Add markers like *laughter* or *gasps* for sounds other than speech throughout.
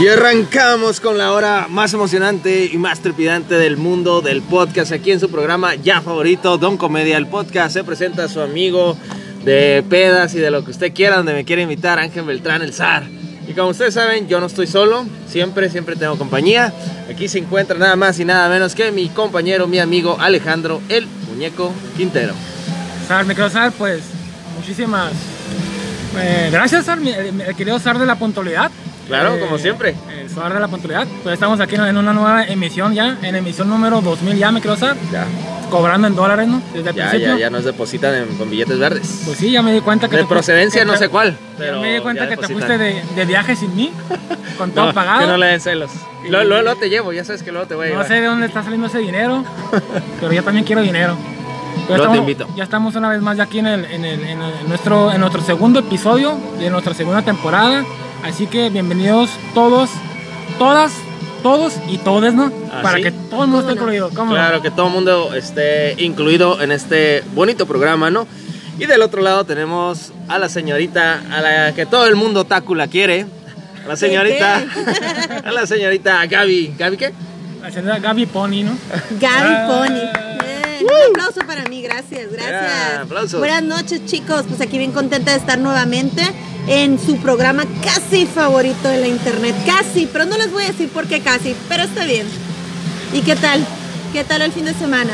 Y arrancamos con la hora más emocionante y más trepidante del mundo del podcast aquí en su programa ya favorito, Don Comedia. El podcast se presenta a su amigo de pedas y de lo que usted quiera, donde me quiere invitar, Ángel Beltrán, el zar. Y como ustedes saben, yo no estoy solo, siempre, siempre tengo compañía. Aquí se encuentra nada más y nada menos que mi compañero, mi amigo Alejandro, el muñeco Quintero. Sar, me quiero pues muchísimas eh, gracias, el querido de la puntualidad. Claro, Eh, como siempre. El Sar de la puntualidad. Pues estamos aquí en una nueva emisión ya, en emisión número 2000 ya, me quiero Sar, Ya, cobrando en dólares, ¿no? Desde el ya, principio. ya, ya nos depositan en- con billetes verdes. Pues sí, ya me di cuenta que de te procedencia no te- sé cuál, ya pero me di cuenta ya que te depositan. fuiste de, de viaje sin mí, *laughs* con todo No, pagado. Que no le den celos. Y- Luego, luego- luego te llevo, ya sabes que luego te voy a No llevar. sé de dónde está saliendo ese dinero, *laughs* pero yo también quiero dinero. Pero Luego te estamos- invito. Ya estamos una vez más ya aquí en, el- en el- en el- en nuestro, en nuestro segundo episodio de nuestra segunda temporada. Así que bienvenidos todos, todas, todos y todes, ¿no? ¿Ah, Para sí? que todo el mundo esté incluido. ¿Cómo no? Claro, que todo el mundo esté incluido en este bonito programa, ¿no? Y del otro lado tenemos a la señorita, a la que todo el mundo tacu la quiere. A la señorita, *laughs* a la señorita Gaby. ¿Gaby qué? La señora Gaby Pony, ¿no? Gaby Ah. Pony. Bien, Un aplauso para mí, gracias, gracias. Buenas noches, chicos. Pues aquí bien contenta de estar nuevamente en su programa casi favorito de la internet. Casi, pero no les voy a decir por qué casi, pero está bien. ¿Y qué tal? ¿Qué tal el fin de semana?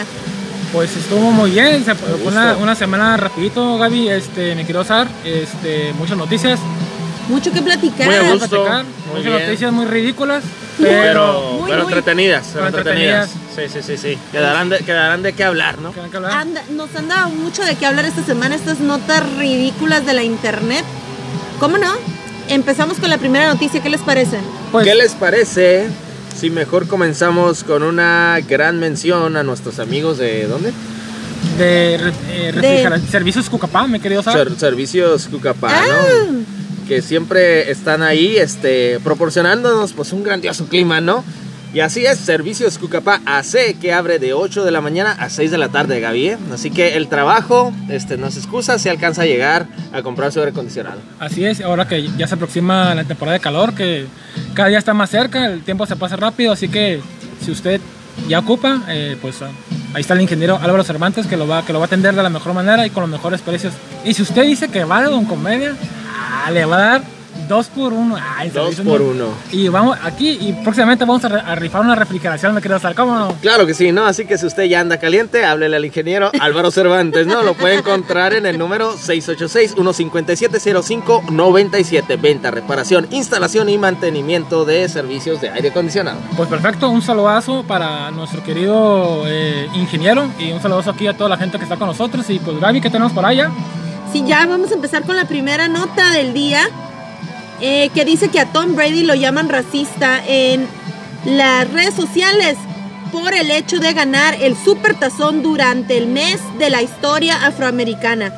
Pues estuvo muy bien, se fue una, una semana rapidito, Gaby, este, me quiero usar, este, muchas noticias, Mucho que platicar. Muy a Vamos a gusto. platicar, muy muchas bien. noticias muy ridículas, Pero, pero... Muy, pero muy- entretenidas, pero entretenidas. Sí, sí, sí, sí. Quedarán de, quedarán de qué hablar, ¿no? ¿Qué hay que hablar? Anda- nos han dado mucho de qué hablar esta semana, estas notas ridículas de la internet. ¿Cómo no? Empezamos con la primera noticia, ¿qué les parece? Pues, ¿Qué les parece si mejor comenzamos con una gran mención a nuestros amigos de dónde? de, eh, servicios Cucapá, me querido saber. Ser- servicios Cucapá, Ah. ¿no? Que siempre están ahí este, proporcionándonos pues un grandioso clima, ¿no? Y así es, Servicios Cucapá AC que abre de 8 de la mañana a 6 de la tarde, Gaby. ¿eh? Así que el trabajo este, no se excusa si alcanza a llegar a comprar su aire acondicionado. Así es, ahora que ya se aproxima la temporada de calor, que cada día está más cerca, el tiempo se pasa rápido, así que si usted ya ocupa, eh, pues ah, ahí está el ingeniero Álvaro Cervantes que lo, va, que lo va a atender de la mejor manera y con los mejores precios. Y si usted dice que va Don Comedia, ah, le va a dar dos por uno. Ay, Dos por ¿no? uno. Y vamos aquí y próximamente vamos a, rifar una refrigeración, me quiero saber, ¿cómo no? Claro que sí, ¿no? Así que si usted ya anda caliente, háblele al ingeniero Álvaro Cervantes, ¿no? Lo puede encontrar en el número 686-157-0597. Venta, reparación, instalación y mantenimiento de servicios de aire acondicionado. Pues perfecto, un saludazo para nuestro querido eh, ingeniero y un saludazo aquí a toda la gente que está con nosotros. Y pues Gaby, ¿qué tenemos por allá? Sí, ya vamos a empezar con la primera nota del día, eh, que dice que a Tom Brady lo llaman racista en las redes sociales por el hecho de ganar el Supertazón durante el mes de la historia afroamericana.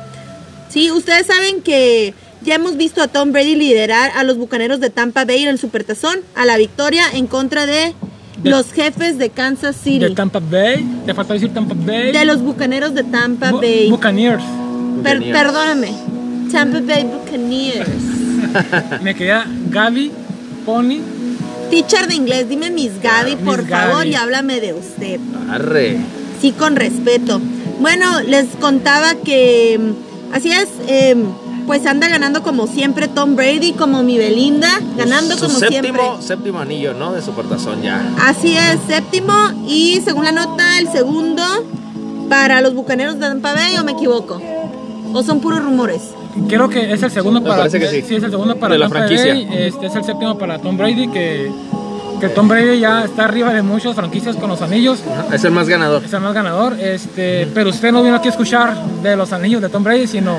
Sí, ustedes saben que ya hemos visto a Tom Brady liderar a los Bucaneros de Tampa Bay en el Supertazón a la victoria en contra de De- los jefes de Kansas City, De Tampa Bay, te faltó decir Tampa Bay. de los Bucaneros de Tampa Bu- Bay. Buccaneers. Per- Buccaneers. perdóname, Tampa Bay Buccaneers. *laughs* Me queda Gaby, Pony. Teacher de inglés, dime Miss Gaby, por favor, Gaby. y háblame de usted. Arre. Sí, con respeto. Bueno, les contaba que mm, así es, em, pues anda ganando como siempre Tom Brady, como mi Belinda, ganando Su como séptimo, siempre. séptimo anillo, ¿no? De supertazón ya. Así es, séptimo y según la nota, el segundo para los Bucaneros de Tampa Bay, ¿o me equivoco? ¿O son puros rumores? Creo que es el segundo Me para. parece que sí. es el segundo para De la franquicia. Bay, Este es el séptimo para Tom Brady, que, que Tom Brady ya está arriba de muchas franquicias con los anillos. Es el más ganador. Es el más ganador, este, pero usted no vino aquí a escuchar de los anillos de Tom Brady, sino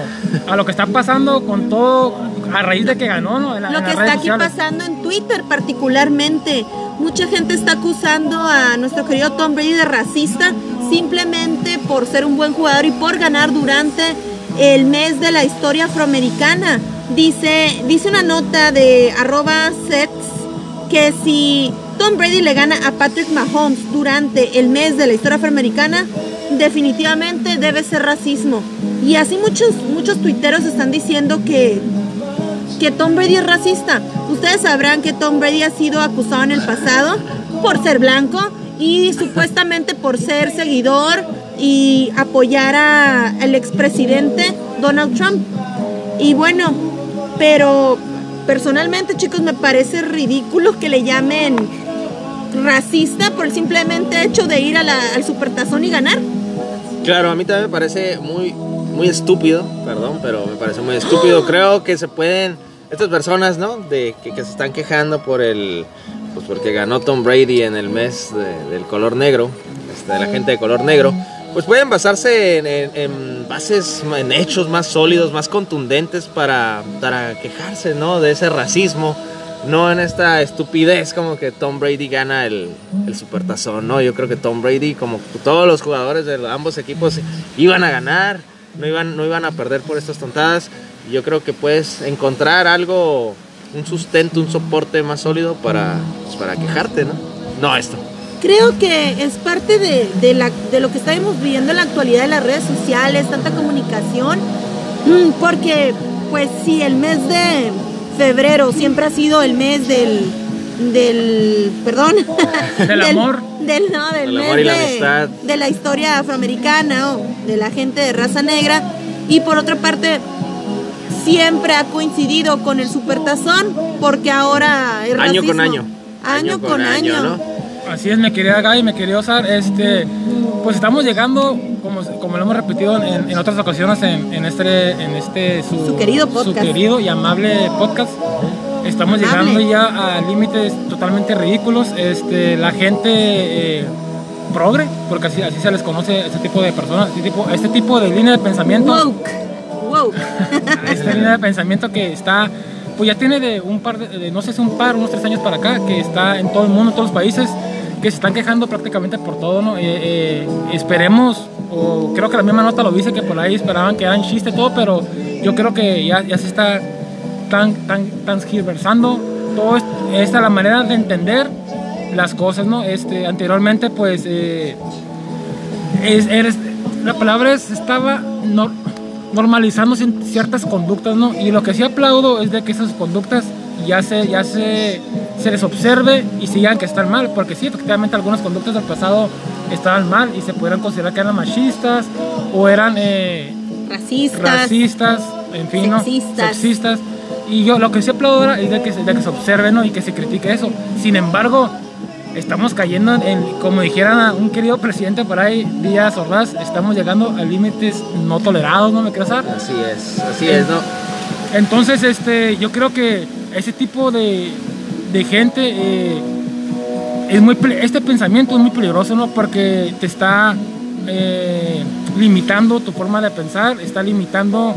a lo que está pasando con todo a raíz de que ganó, ¿no? En la- Lo en que está aquí sociales. pasando en Twitter particularmente. Mucha gente está acusando a nuestro querido Tom Brady de racista simplemente por ser un buen jugador y por ganar durante el mes de la historia afroamericana. Dice, dice una nota de arroba sets que si Tom Brady le gana a Patrick Mahomes durante el mes de la historia afroamericana, definitivamente debe ser racismo. Y así muchos, muchos tuiteros están diciendo que que Tom Brady es racista. Ustedes sabrán que Tom Brady ha sido acusado en el pasado por ser blanco y supuestamente por ser seguidor y apoyar al expresidente Donald Trump. Y bueno, pero personalmente chicos me parece ridículo que le llamen racista por el simplemente hecho de ir al supertazón y ganar. Claro, a mí también me parece muy, muy estúpido, perdón, pero me parece muy estúpido. *gasps* Creo que se pueden, estas personas, ¿no? De que, se están quejando por el, pues porque ganó Tom Brady en el mes del color negro, este, de la gente de color negro, pues pueden basarse en, bases, en hechos más sólidos, más contundentes para, para quejarse, ¿no? De ese racismo no en esta estupidez como que Tom Brady gana el, el supertazón, ¿no? Yo creo que Tom Brady, como todos los jugadores de ambos equipos, iban a ganar, no iban, no iban a perder por estas tontadas. Yo creo que puedes encontrar algo, un sustento, un soporte más sólido para, pues, para quejarte, ¿no? No esto. Creo que es parte de, de, la, de lo que estamos viviendo en la actualidad de las redes sociales, tanta comunicación, porque pues si el mes de febrero siempre ha sido el mes del, del perdón, *laughs* *laughs* del, amor. Del, no, del mes de, la de la historia afroamericana o de la gente de raza negra. Y por otra parte, siempre ha coincidido con el supertazón porque ahora es Año con año. Año, con, año. Así es, mi querida Gaby, me quería usar, este, pues estamos llegando, como, como lo hemos repetido en, otras ocasiones en, este, en este su, querido podcast. Su querido y amable podcast. Estamos llegando ya a límites totalmente ridículos. Este, la gente eh, progre, porque así, así se les conoce a este tipo de personas, este tipo, este tipo de línea de pensamiento. Woke. *laughs* Esta línea de pensamiento que está pues ya tiene de un par de, no sé si un par, unos tres años para acá, que está en todo el mundo, en todos los países, que se están quejando prácticamente por todo, ¿no? Eh, eh, esperemos, o creo que la misma nota lo dice, que por ahí esperaban que eran chiste todo, pero yo creo que ya, ya se está tan, tan, transgiversando todo esta es la manera de entender las cosas, ¿no? Este, anteriormente, pues, eh, es, eres, la palabra es, estaba no, normalizando ciertas conductas, ¿no? Y lo que sí aplaudo es de que esas conductas ya se, ya se, se les observe y sigan que están mal, porque sí, efectivamente algunas conductas del pasado estaban mal y se pudieran considerar que eran machistas o eran eh, racistas, racistas, en fin, sexistas. Y yo lo que sí aplaudo ahora es de que, de que se observe ¿no? y que se critique eso. Sin embargo, estamos cayendo en, como dijera un querido presidente por ahí, Díaz Ordaz, estamos llegando a límites no tolerados, ¿no me crees? Así es, así es, ¿no? Entonces, este, yo creo que ese tipo de, de gente, eh, es muy, este pensamiento es muy peligroso, ¿no? Porque te está eh, limitando tu forma de pensar, está limitando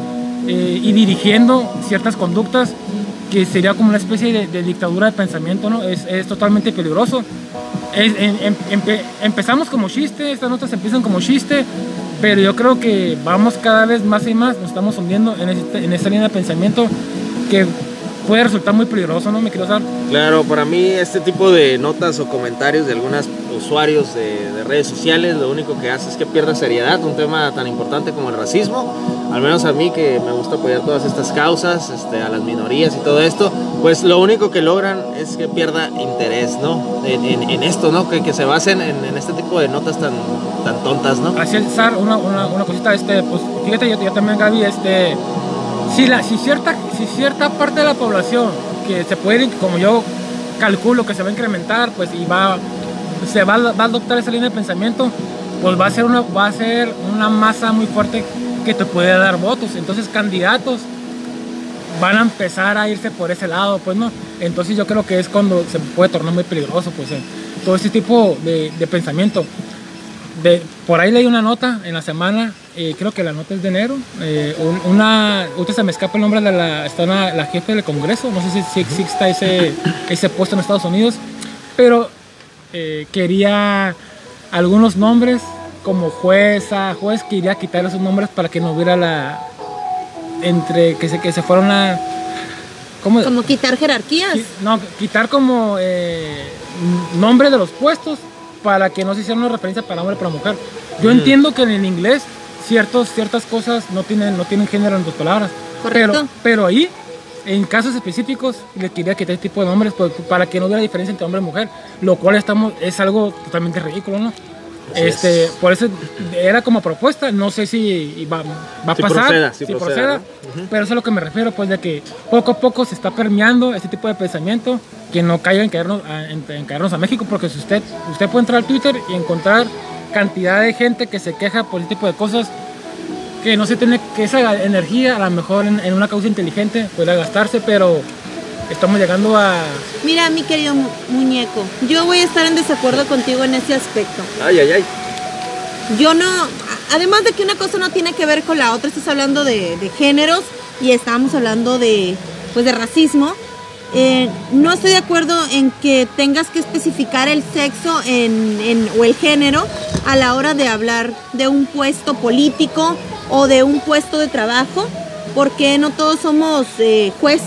eh, y dirigiendo ciertas conductas que sería como una especie de, dictadura de pensamiento, ¿no? Es, es totalmente peligroso. empezamos como chiste, estas notas empiezan como chiste, pero yo creo que vamos cada vez más y más, nos estamos hundiendo en, este, en esta línea de pensamiento que puede resultar muy peligroso, ¿no? Me quiero saber. Claro, para mí este tipo de notas o comentarios de algunos usuarios de, redes sociales lo único que hace es que pierda seriedad un tema tan importante como el racismo. Al menos a mí que me gusta apoyar todas estas causas, este, a las minorías y todo esto, pues lo único que logran es que pierda interés, ¿no? En, esto, ¿no? Que, que se basen en, este tipo de notas tan, tan tontas, ¿no? Así es, una, una, una cosita, este, pues fíjate, yo, yo también, Gaby, este si, la, si, cierta, si cierta parte de la población que se puede, como yo calculo que se va a incrementar, pues y va, se va, a adoptar esa línea de pensamiento, pues va a ser una, va a ser una masa muy fuerte que te puede dar votos. Entonces candidatos van a empezar a irse por ese lado, pues no. Entonces yo creo que es cuando se puede tornar muy peligroso, pues eh, todo ese tipo de, de pensamiento por ahí leí una nota en la semana, eh, creo que la nota es de enero, eh, una, usted se me escapa el nombre de la, está la jefe del Congreso, no sé si, si exista ese, ese puesto en Estados Unidos, pero eh, quería algunos nombres como jueza, juez, quería quitar esos nombres para que no hubiera la, entre, que se, que se fuera una... ¿cómo? Como quitar jerarquías. No, quitar como nombre de los puestos para que no se hiciera una referencia para hombre para mujer. Yo entiendo que en el inglés ciertos, ciertas cosas no tienen, no tienen género en tus palabras. Pero, pero ahí en casos específicos le quería quitar este tipo de nombres pues, para que no hubiera diferencia entre hombre y mujer, lo cual estamos es algo totalmente ridículo, ¿no? este, por eso era como propuesta, no sé si va, va a Si pasar, proceda, si si proceda, proceda, ¿no? pero eso es a lo que me refiero, pues de que poco a poco se está permeando este tipo de pensamiento, que no caiga en caernos a, en- en caernos a México, porque si usted, usted puede entrar al Twitter y encontrar cantidad de gente que se queja por este tipo de cosas, que no se tiene que esa energía a lo mejor en, en una causa inteligente pueda gastarse, pero estamos llegando a... Mira, mi querido mu- muñeco, yo voy a estar en desacuerdo contigo en ese aspecto. Ay, ay, ay. Yo no, además de que una cosa no tiene que ver con la otra, estás hablando de, de géneros y estábamos hablando de, pues, de racismo. Eh, no estoy de acuerdo en que tengas que especificar el sexo en, en- o el género a la hora de hablar de un puesto político o de un puesto de trabajo, porque no todos somos eh, juez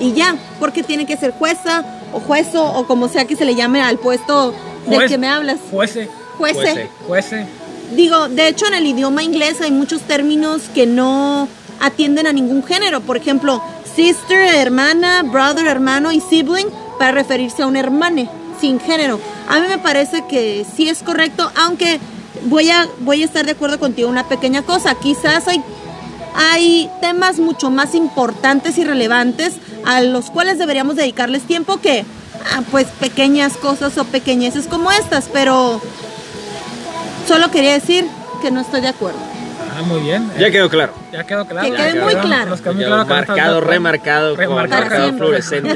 y ya, porque tiene que ser jueza o juezo o como sea que se le llame al puesto del Juez. que me hablas. Juece. Juece. fuese. Digo, de hecho en el idioma inglés hay muchos términos que no atienden a ningún género. Por ejemplo, sister, hermana, brother, hermano y sibling para referirse a un hermane sin género. A mí me parece que sí es correcto, aunque voy a, voy a estar de acuerdo contigo una pequeña cosa. Quizás hay, hay temas mucho más importantes y relevantes a los cuales deberíamos dedicarles tiempo que ah, pues pequeñas cosas o pequeñeces como estas, pero Solo quería decir que no estoy de acuerdo. Ah, muy bien. Ya quedó claro. Ya quedó claro. Que Ya quede muy claro. Nos quedó muy Ya claro que marcado, estamos de acuerdo. remarcado con Remarcado, marcador sí. fluorescente.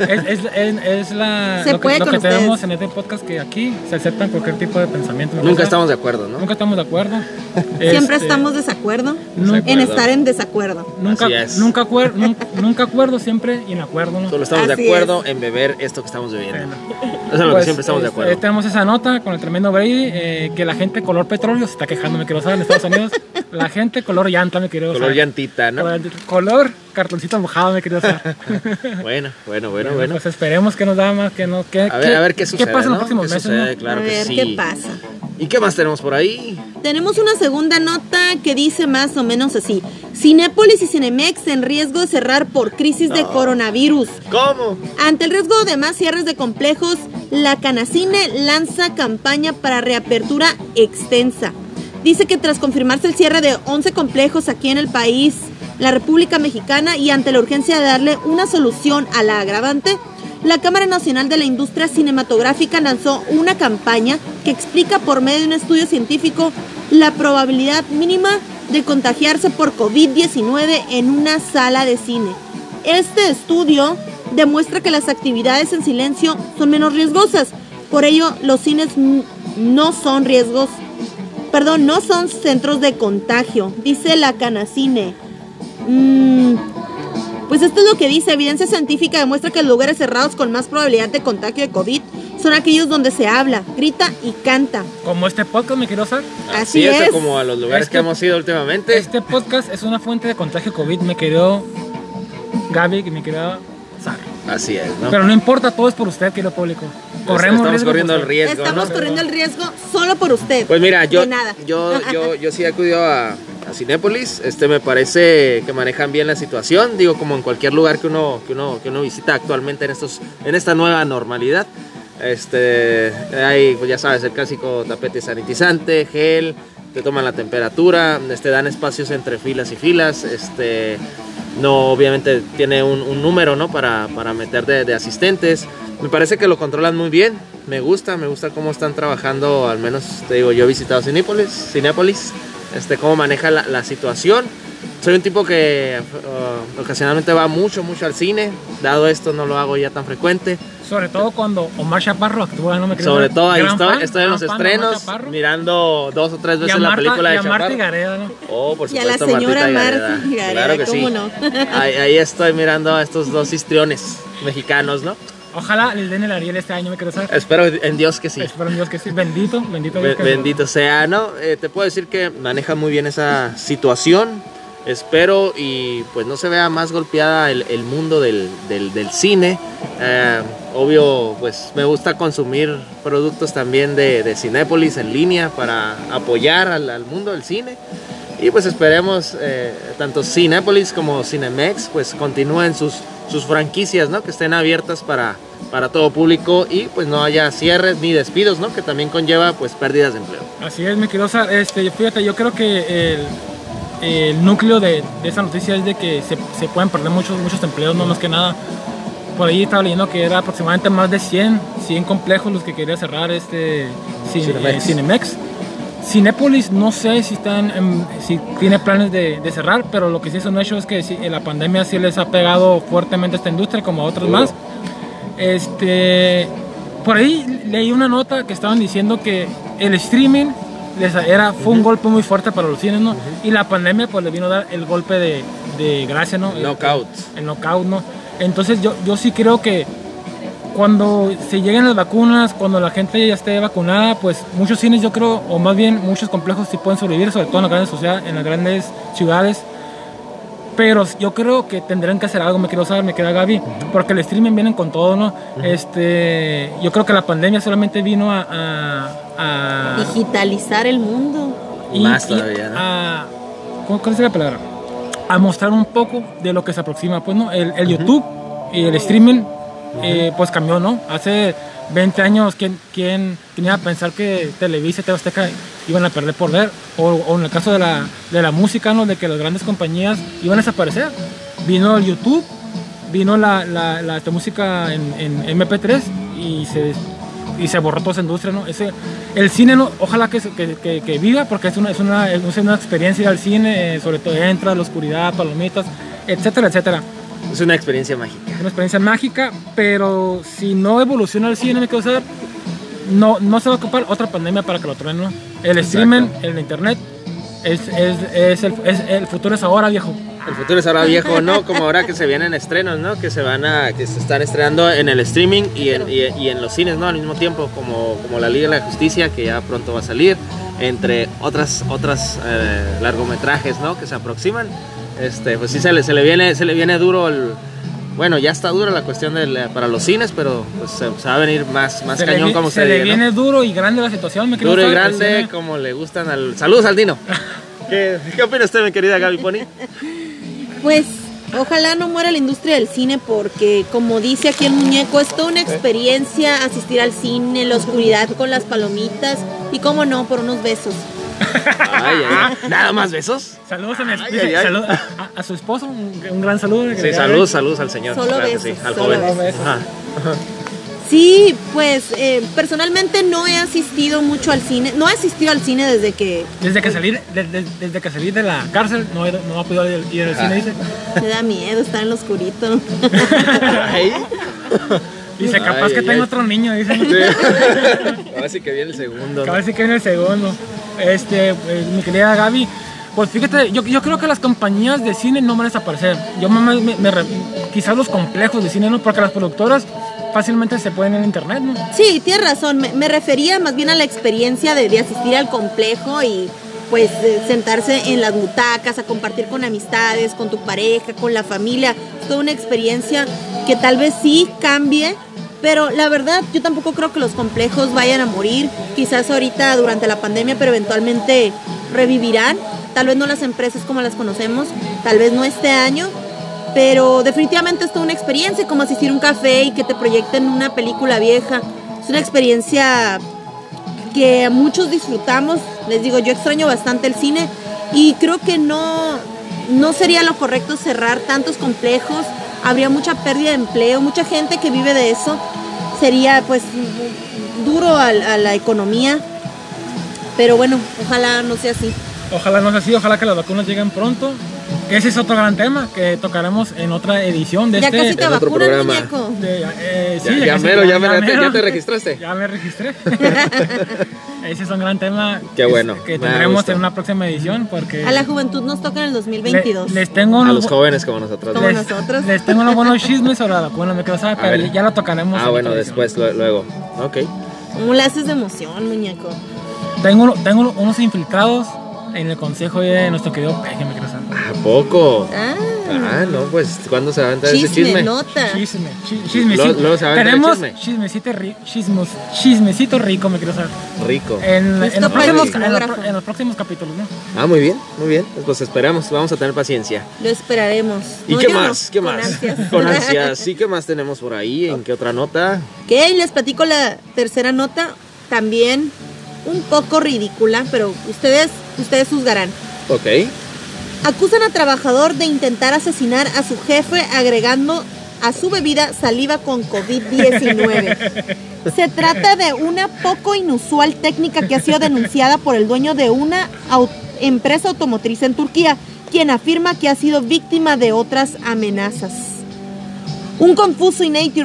Es, es, es, es la, Se lo que, puede lo que tenemos en este podcast que aquí se aceptan cualquier tipo de pensamiento. ¿no? Nunca estamos de acuerdo, ¿no? Nunca estamos de acuerdo. Siempre Este, estamos desacuerdo Nunca- en estar en desacuerdo. Nunca, Así es. nunca, acuer- nunca, nunca acuerdo, siempre en acuerdo. ¿no? Solo estamos de Así acuerdo en beber esto que estamos bebiendo. Bueno. Eso es lo que Pues, siempre estamos de este, acuerdo. tenemos esa nota con el tremendo Brady, eh, que la gente color petróleo se está quejando, me quiero saber, en Estados Unidos. la gente color llanta, me quiero Color llantita, ¿no? Color, color cartoncito mojado, me quiero saber. Bueno, bueno, bueno, bueno. Pues esperemos que nos da más, que no, que, A ver, a ver qué sucede, ¿Qué pasa en ¿no? los próximos ¿Qué meses? sucede? no? Claro a que ver sí. qué pasa. ¿Y qué más tenemos por ahí? Tenemos una segunda nota que dice más o menos así. Cinépolis y Cinemex en riesgo de cerrar por crisis de coronavirus. ¿Cómo? Ante el riesgo de más cierres de complejos, la Canacine lanza campaña para reapertura extensa. Dice que tras confirmarse el cierre de 11 complejos aquí en el país, la República Mexicana, y ante la urgencia de darle una solución a la agravante, la Cámara Nacional de la Industria Cinematográfica lanzó una campaña que explica por medio de un estudio científico la probabilidad mínima de contagiarse por COVID-19 en una sala de cine. Este estudio demuestra que las actividades en silencio son menos riesgosas. Por ello, los cines no son riesgos, perdón, no son centros de contagio, dice la Canacine. Mm, pues esto es lo que dice, evidencia científica demuestra que los lugares cerrados con más probabilidad de contagio de COVID son aquellos donde se habla, grita y canta. Como este podcast, me quiero saber. Así es. es. como a los lugares Este- que hemos ido últimamente. Este podcast es una fuente de contagio COVID, me quedó Gaby, que me quedó Sara. Así es, ¿no? Pero no importa, todo es por usted, querido público. Corremos Estamos riesgo corriendo el usted. riesgo, Estamos ¿no? corriendo el riesgo solo por usted. Pues mira, yo, De nada. yo, yo, yo sí he acudido a, a Cinépolis. Este me parece que manejan bien la situación. Digo, como en cualquier lugar que uno, que uno, que uno visita actualmente en estos, en esta nueva normalidad. Este, hay, pues ya sabes, el clásico tapete sanitizante, gel, te toman la temperatura, este, dan espacios entre filas y filas, este, no, obviamente tiene un, número, ¿no? Para, para meter de, de asistentes. Me parece que lo controlan muy bien. Me gusta, me gusta cómo están trabajando, al menos te digo, yo he visitado Cinépolis, Cinépolis este, cómo maneja la, la situación. Soy un tipo que uh, ocasionalmente va mucho, mucho al cine. Dado esto, no lo hago ya tan frecuente. Sobre todo cuando Omar Chaparro actúa, no me querido Sobre todo ahí estoy, fan, estoy en los estrenos, mirando dos o tres Y veces la película y de a Marta Chaparro. Gareda, ¿no? Oh, por Y a supuesto, la señora Marta Gareda. Gareda, Claro que ¿cómo sí. no? *laughs* Ahí, ahí estoy mirando a estos dos histriones mexicanos, ¿no? Ojalá les den el Ariel este año, me quiero saber. Espero en Dios que sí. Espero en Dios que sí. Bendito, bendito Be- Dios que Bendito sea, ¿no? Eh, te puedo decir que maneja muy bien esa situación. Espero y pues no se vea más golpeada el, mundo del, del- cine. Eh, obvio, pues me gusta consumir productos también de, de Cinépolis en línea para apoyar al, mundo del cine. Y pues esperemos eh, tanto Cinépolis como Cinemex pues continúen sus, sus franquicias, ¿no? Que estén abiertas para, para todo público y pues no haya cierres ni despidos, ¿no? Que también conlleva pues pérdidas de empleo. Así es, mi querido. Este, fíjate, yo creo que el, el núcleo de, de esa noticia es de que se, se pueden perder muchos, muchos empleos, no más que nada. Por ahí estaba leyendo que era aproximadamente más de 100, 100 complejos los que quería cerrar este Cin- Cinemex. eh, Cinemex. Cinépolis no sé si están en- si tiene planes de, de cerrar, pero lo que sí es un hecho es que sí, la pandemia sí les ha pegado fuertemente a esta industria como a otras Duro. más. Este, por ahí leí una nota que estaban diciendo que el streaming les era, fue un golpe muy fuerte para los cines, ¿no? Y la pandemia pues le vino a dar el golpe de, de gracia, ¿no? Knockout. El knockout, ¿no? Entonces yo, yo sí creo que cuando se lleguen las vacunas, cuando la gente ya esté vacunada, pues muchos cines yo creo, o más bien muchos complejos sí pueden sobrevivir, sobre todo en las grandes sociedades, en las grandes ciudades. Pero yo creo que tendrán que hacer algo, me quiero saber, me queda Gaby, porque el streaming vienen con todo, ¿no? Este, yo creo que la pandemia solamente vino a, a- a- Digitalizar el mundo. Más todavía, ¿no? a- ¿cómo, cuál es la palabra? A mostrar un poco de lo que se aproxima, pues, ¿no? El, el YouTube y el streaming, eh, pues cambió, ¿no? Hace 20 años, ¿quién, quién, quién iba a pensar que Televisa y Azteca iban a perder por ver? O, o en el caso de la, de la música, ¿no? De que las grandes compañías iban a desaparecer. Vino el YouTube, vino la, la, la esta música en, en MP3 y se, y se borró toda esa industria, ¿no? Ese, el cine, ¿no? ojalá que, que, que- que viva porque es una, es una, es una experiencia ir al cine, eh, sobre todo entra, la oscuridad, palomitas, etcétera, etcétera. Es una experiencia mágica. Es una experiencia mágica, pero si no evoluciona el cine, me saber, no, no se va a ocupar otra pandemia para que lo truenen, ¿no? El streaming, el internet, es, es, es el, es- el futuro es ahora, viejo. El futuro es ahora viejo, ¿no? Como ahora que se vienen estrenos, ¿no? Que se van a, que se están estrenando en el streaming y en, y, y en los cines, ¿no? Al mismo tiempo, como, como la Liga de la Justicia, que ya pronto va a salir, entre otras, otras eh, largometrajes, ¿no? Que se aproximan. Este, pues sí se le, se le viene, se le viene duro el, bueno, ya está dura la cuestión del, para los cines, pero pues se, se va a venir más, más se cañón vi- como se se, le diga, ¿no? viene duro y grande la situación, me Duro y grande, cine- como le gustan al... Saludos al Dino. *laughs* ¿Qué, ¿Qué opina usted, mi querida Gaby Pony? Pues ojalá no muera la industria del cine porque como dice aquí el muñeco, es toda una experiencia asistir al cine, la oscuridad con las palomitas y cómo no, por unos besos. Ay, ay, ay. ¿Nada más besos? Saludos a, mi- Ay, dice, ay, ay. salud- a, a su esposo, un, un gran saludo. que Sí, saludos, saludos al señor. Solo claro besos, sí, al solo joven. besos. Ajá. Sí, pues eh, personalmente no he asistido mucho al cine, no he asistido al cine desde que Desde que salí, de- de- desde que salí de la cárcel, no, he- no ha podido ir, ir al cine, dice. me da miedo estar en lo oscurito. *laughs* *laughs* Dice, capaz Ay, que ay, tengo ay. otro niño, dice. *laughs* Ahora sí que viene el segundo. A ver si que viene el segundo. Este, pues, mi querida Gaby, pues fíjate, yo, yo creo que las compañías de cine no van a desaparecer. Yo me, me- me re- quizás los complejos de cine, ¿no? Porque las productoras fácilmente se pueden en internet, ¿no? Sí, tienes razón, me, me refería más bien a la experiencia de, de asistir al complejo y pues de sentarse en las butacas, a compartir con amistades, con tu pareja, con la familia. Es toda una experiencia que tal vez sí cambie, pero la verdad yo tampoco creo que los complejos vayan a morir. Quizás ahorita durante la pandemia, pero eventualmente revivirán. Tal vez no las empresas como las conocemos, tal vez no este año, pero definitivamente es toda una experiencia, como asistir a un café y que te proyecten una película vieja. Es una experiencia que muchos disfrutamos. Les digo, yo extraño bastante el cine y creo que no, no sería lo correcto cerrar tantos complejos. Habría mucha pérdida de empleo, mucha gente que vive de eso. Sería pues duro a, la economía. Pero bueno, ojalá no sea así. Ojalá no sea así, ojalá que las vacunas lleguen pronto. Ese es otro gran tema que tocaremos en otra edición de Ya este. casi te en otro programa. de- eh, sí, Ya, ya casi- mero, ya, mero, ya te- mero. ya te registraste. *laughs* Ya me registré. *laughs* *laughs* Ese es un gran tema. Qué que- bueno, Que tendremos en una próxima edición porque. A la juventud nos toca en el le- 2022. les tengo A los jóvenes como nosotros. Como les, nosotros. les tengo unos buenos chismes sobre la vacuna, me pero ver. ya lo tocaremos. Ah, en bueno, después, lo- luego. Ok. ¿Cómo le haces de emoción, muñeco? Tengo, tengo uno- unos infiltrados en el consejo de nuestro querido Peje, saber. ¿A poco? Ah, Ah, no, pues, ¿cuándo se va a aventar ese Chisme, chisme? nota. Chisme, chi- chismecito. Luego- luego se va a entrar Tenemos chisme. chismecito, ri- chismos, chismecito rico, me quiero saber. Rico. En, en los próximos, en, los, en los próximos capítulos, ¿no? Ah, muy bien, muy bien. Pues esperamos, vamos a tener paciencia. Lo esperaremos. ¿Y No, qué yo no, más? ¿Qué con más? ansias. *laughs* Con ansias. Sí, ¿qué más tenemos por ahí? ¿En qué otra nota? Ok, les platico la tercera nota, también un poco ridícula, pero ustedes, ustedes juzgarán. Ok. Acusan a trabajador de intentar asesinar a su jefe agregando a su bebida saliva con COVID-19. *laughs* Se trata de una poco inusual técnica que ha sido denunciada por el dueño de una empresa automotriz en Turquía, quien afirma que ha sido víctima de otras amenazas. Un confuso, inédito y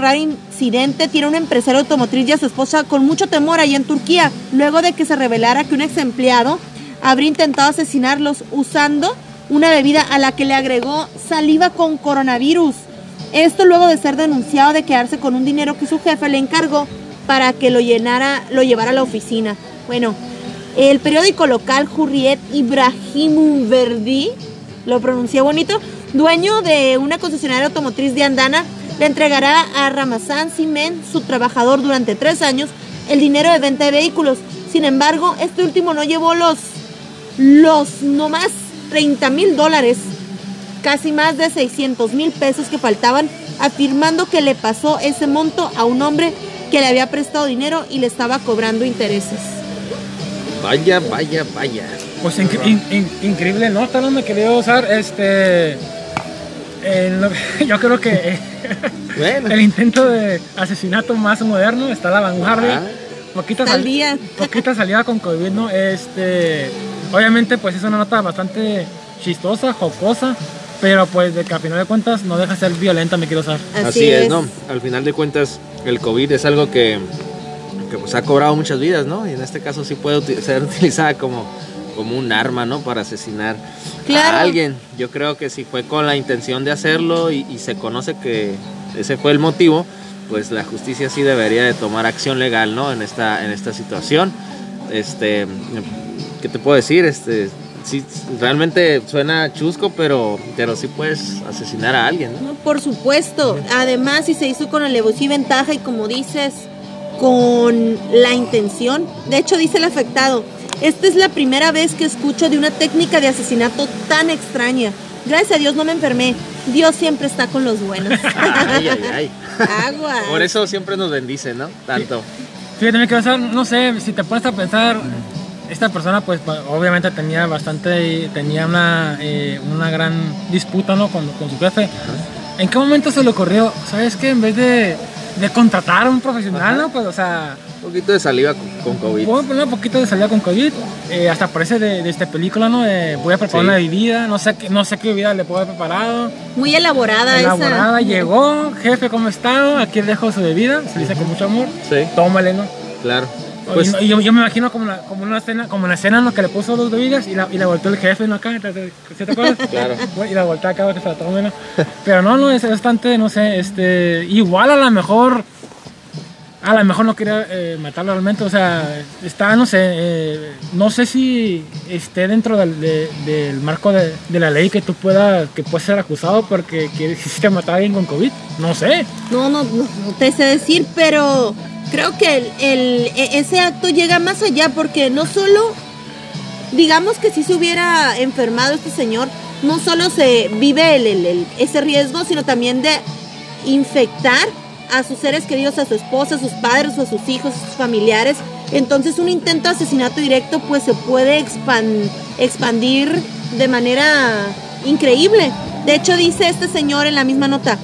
raro incidente tiene un empresario automotriz y a su esposa con mucho temor allá en Turquía, luego de que se revelara que un ex empleado habría intentado asesinarlos usando una bebida a la que le agregó saliva con coronavirus. Esto luego de ser denunciado de quedarse con un dinero que su jefe le encargó para que lo llenara, lo llevara a la oficina. Bueno, el periódico local Hurriyet Ibrahim Verdi, lo pronuncié bonito, dueño de una concesionaria automotriz de Andana, le entregará a Ramazan Simen, su trabajador durante tres años, el dinero de venta de vehículos. Sin embargo, este último no llevó los, los nomás 30 mil dólares, casi más de 600 mil pesos que faltaban, afirmando que le pasó ese monto a un hombre que le había prestado dinero y le estaba cobrando intereses. Vaya, vaya, vaya. Pues incre- in- in- increíble nota, ¿no? Me quería usar, este... *laughs* yo creo que *laughs* Bueno. el intento de asesinato más moderno está a la vanguardia. Ah. Poquita, al sal- poquita salida con COVID, ¿no? Este, obviamente, pues es una nota bastante chistosa, jocosa, pero pues de que a final de cuentas no deja de ser violenta, me quiero usar. Así, es, ¿no? Al final de cuentas, el COVID es algo que, que pues ha cobrado muchas vidas, ¿no? Y en este caso sí puede ser *laughs* utilizada como, como un arma, ¿no? Para asesinar Claro. a alguien. Yo creo que si fue con la intención de hacerlo y, y se conoce que ese fue el motivo, pues la justicia sí debería de tomar acción legal, ¿no? En esta, en esta situación. Este, ¿qué te puedo decir? Este, sí, realmente suena chusco, pero, pero sí puedes asesinar a alguien, ¿no? No, por supuesto. Además, si se hizo con alevosía y ventaja y como dices, con la intención. De hecho, dice el afectado, esta es la primera vez que escucho de una técnica de asesinato tan extraña. Gracias a Dios no me enfermé. Dios siempre está con los buenos. *laughs* Ay, ay, ay. Agua. Por eso siempre nos bendice, ¿no? Tanto. Fíjate, me quiero usar, no sé, si te pones a pensar, esta persona pues obviamente tenía bastante, tenía una, eh, una gran disputa, ¿no? Con, con su jefe. ¿En qué momento se le ocurrió, sabes que en vez de, de contratar a un profesional, ¿no? Pues, o sea, poquito de saliva con, con COVID. Voy a poner un poquito de salida con COVID. eh, hasta parece de, de esta película, ¿no? De voy a preparar Sí. una bebida. No sé, qué- no sé qué bebida le puedo haber preparado. Muy elaborada, Elaborada, esa. llegó. Jefe, ¿cómo está? Aquí dejo su bebida. Se dice con mucho amor. Sí, Tómale, ¿no? claro. Pues, y yo, yo me imagino como, la- como una escena, como una escena en la que le puso dos bebidas y la, y la volteó el jefe, ¿no? Acá, ¿sí te acuerdas? *laughs* Claro. Y la volteó acá para que se la tome, ¿no? Pero no, no, es bastante, no sé, este, igual a lo mejor, a lo mejor no quería eh, matarlo realmente, o sea, está, no sé, eh, no sé si esté dentro del, de- del marco de, la ley que tú puedas, que puedes ser acusado porque quisiste *laughs* matar a alguien con COVID, no sé. No, no, no, te sé decir, pero creo que e- ese acto llega más allá porque no solo, digamos que si se hubiera enfermado este señor, no solo se vive el- ese riesgo, sino también de infectar a sus seres queridos, a su esposa, a sus padres, o a sus hijos, a sus familiares. Entonces un intento de asesinato directo pues se puede expan- expandir de manera increíble. De hecho dice este señor en la misma nota,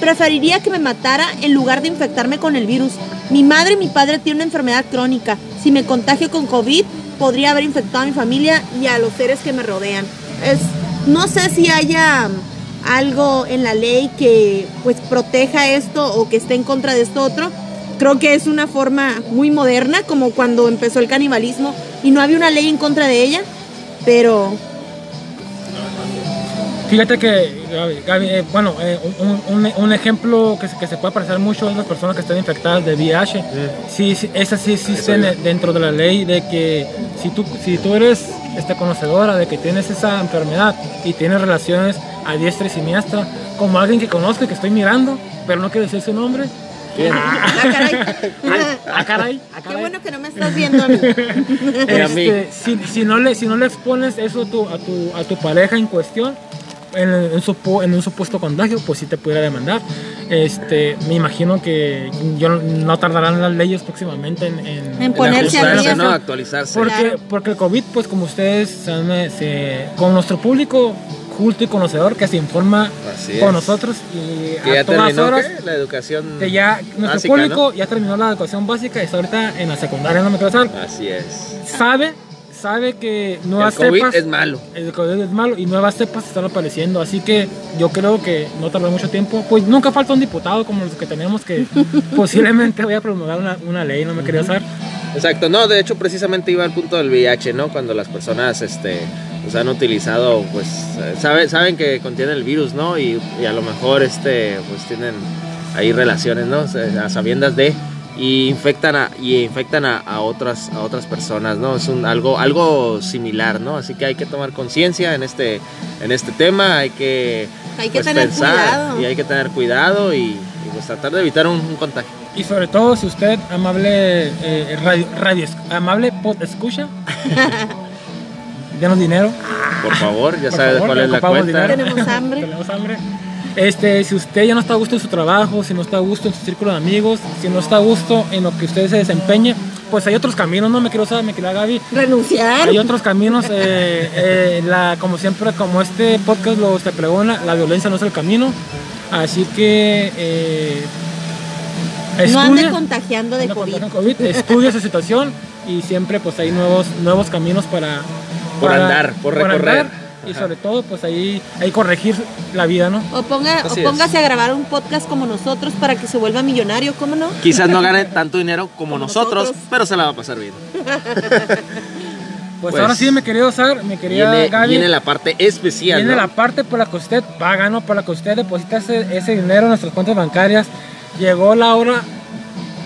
preferiría que me matara en lugar de infectarme con el virus. Mi madre y mi padre tienen una enfermedad crónica. Si me contagio con COVID, podría haber infectado a mi familia y a los seres que me rodean. No sé si haya algo en la ley que pues proteja esto o que esté en contra de esto otro. Creo que es una forma muy moderna, como cuando empezó el canibalismo y no había una ley en contra de ella, pero Fíjate que, Gaby, eh, bueno, eh, un, un- un ejemplo que se, que se puede parecer mucho es las personas que están infectadas de VIH. Sí, sí, esas sí existen ya. dentro de la ley de que si tú, si tú eres este, conocedora de que tienes esa enfermedad y tienes relaciones a diestra y siniestra, como alguien que conozco y que estoy mirando, pero no quiero decir su nombre. Ah, caray. Ah, caray, ah, Qué caray. bueno que no me estás viendo *laughs* a mí. A. Este, si, si no le, si no le expones eso a tu, a tu, a tu pareja en cuestión, en, en, supo- en un supuesto contagio, pues sí te pudiera demandar. Este, me imagino que yo no- tardarán las leyes próximamente en, en, En ponerse día. ¿no? Actualizarse. porque, Claro. porque el COVID, pues como ustedes saben, se- con nuestro público culto y conocedor que se informa con nosotros y Que ya a todas terminó horas. ¿qué? la educación Que ya nuestro básica, público ya terminó la educación básica y está ahorita en la secundaria, no me quiero saber. Así es. Sabe, sabe que El nuevas COVID cepas es malo. el COVID es malo y nuevas cepas están apareciendo, así que yo creo que no tarda mucho tiempo. Pues nunca falta un diputado como los que tenemos que *laughs* posiblemente vaya a promulgar una, una ley, no me quería usar. Exacto, no, de hecho precisamente iba al punto del VIH, ¿no? Cuando las personas este, pues, han utilizado, pues, eh, sabe- saben que contiene el virus, ¿no? Y, y a lo mejor, este, pues tienen ahí relaciones, ¿no? A sabiendas de y infectan a y infectan a, a otras a otras personas, ¿no? Es un algo algo similar, ¿no? Así que hay que tomar conciencia en este en este tema, hay que Hay que pues, tener pensar cuidado. y hay que tener cuidado y, y, pues tratar de evitar un, un contagio. Y sobre todo si usted, amable eh, radio, radio esc- amable pod escucha, *laughs* denos dinero. Por favor, ya Por sabes favor, cuál es la cuenta. dinero. Tenemos hambre. *laughs* Tenemos hambre. Este, si usted ya no está a gusto en su trabajo, si no está a gusto en su círculo de amigos, si no está a gusto en lo que usted se desempeñe, pues hay otros caminos, no me quiero usar, me quiero Gaby. Renunciar. Hay otros caminos, eh, eh, la, como siempre, como este podcast lo te pregona, la violencia no es el camino. Así que eh, No ande estudia- contagiando de no COVID. COVID, estudia su situación y siempre pues hay nuevos, nuevos caminos para... Por para- andar, por recorrer. y sobre todo pues ahí, ahí corregir la vida, ¿no? O, ponga, o póngase a grabar un podcast como nosotros para que se vuelva millonario, ¿cómo no? Quizás no gane *laughs* tanto dinero como, Como nosotros, nosotros. pero se la va a pasar bien. *laughs* Pues, Pues, ahora sí, mi querido Sar, mi querida Viene, Gaby, viene la parte especial. viene ¿no? la parte por la que usted paga, ¿no? Por la que usted deposita ese, ese dinero en nuestras cuentas bancarias. Llegó la hora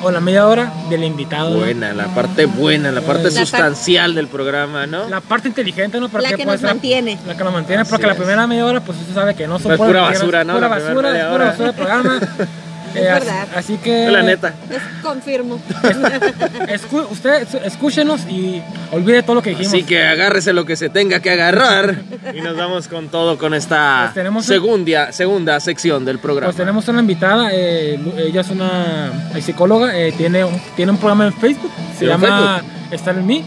o la media hora del invitado. ¿no? Buena, la parte buena, la parte La par- sustancial del programa, ¿no? La parte inteligente, ¿no? Porque, La que pues, nos mantiene. La que nos mantiene, Así porque la primera media hora, pues usted sabe que no Pues soporta pura que- basura, ¿no? Pura La basura, es pura basura del programa. *laughs* Es as- verdad. Así que. La neta. Es, confirmo. *laughs* escu- usted, escúchenos y olvide todo lo que dijimos. Así que agárrese lo que se tenga que agarrar *laughs* y nos vamos con todo con esta Pues tenemos un- segunda, sección del programa. Pues tenemos una invitada, eh, ella es una eh, psicóloga, eh, tiene, un, tiene un programa en Facebook, se ¿Tiene un llama Estar en mí,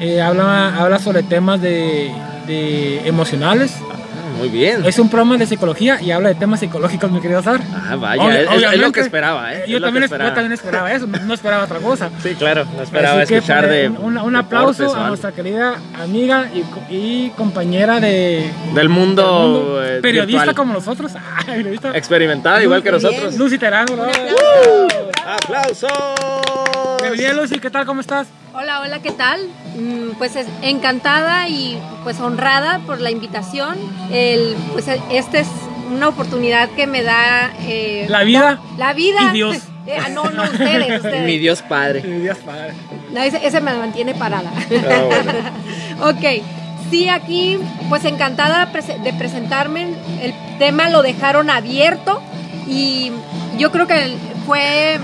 eh, habla, habla sobre temas de, de emocionales, Ah, Muy bien. es un programa de psicología y habla de temas psicológicos, mi querido Sar. Ah, vaya, es- lo que esperaba, ¿eh? Yo Es también, yo esperaba. también esperaba eso, no, esperaba otra cosa. Sí, claro, no esperaba Así escuchar pues, de. un, un aplauso a nuestra querida amiga y, co- y compañera de, Del mundo, del mundo, eh, periodista virtual. como nosotros. *laughs* Ah, periodista. Experimentada igual que nosotros. Lucy Terano, ¿no? ¡Aplausos! Bienvenida Lucy, ¿qué tal? ¿Cómo estás? Hola, hola, ¿qué tal? Mm, Pues es- encantada y pues honrada por la invitación. El, pues este es una oportunidad que me da eh, La vida la vida y Dios. *laughs* Eh, ah, no, no ustedes, *laughs* ustedes. Mi Dios Padre. Dios padre. No, ese, ese me mantiene parada. Ah, *laughs* bueno. ok, sí, aquí pues encantada de presentarme. El tema lo dejaron abierto y yo creo que fue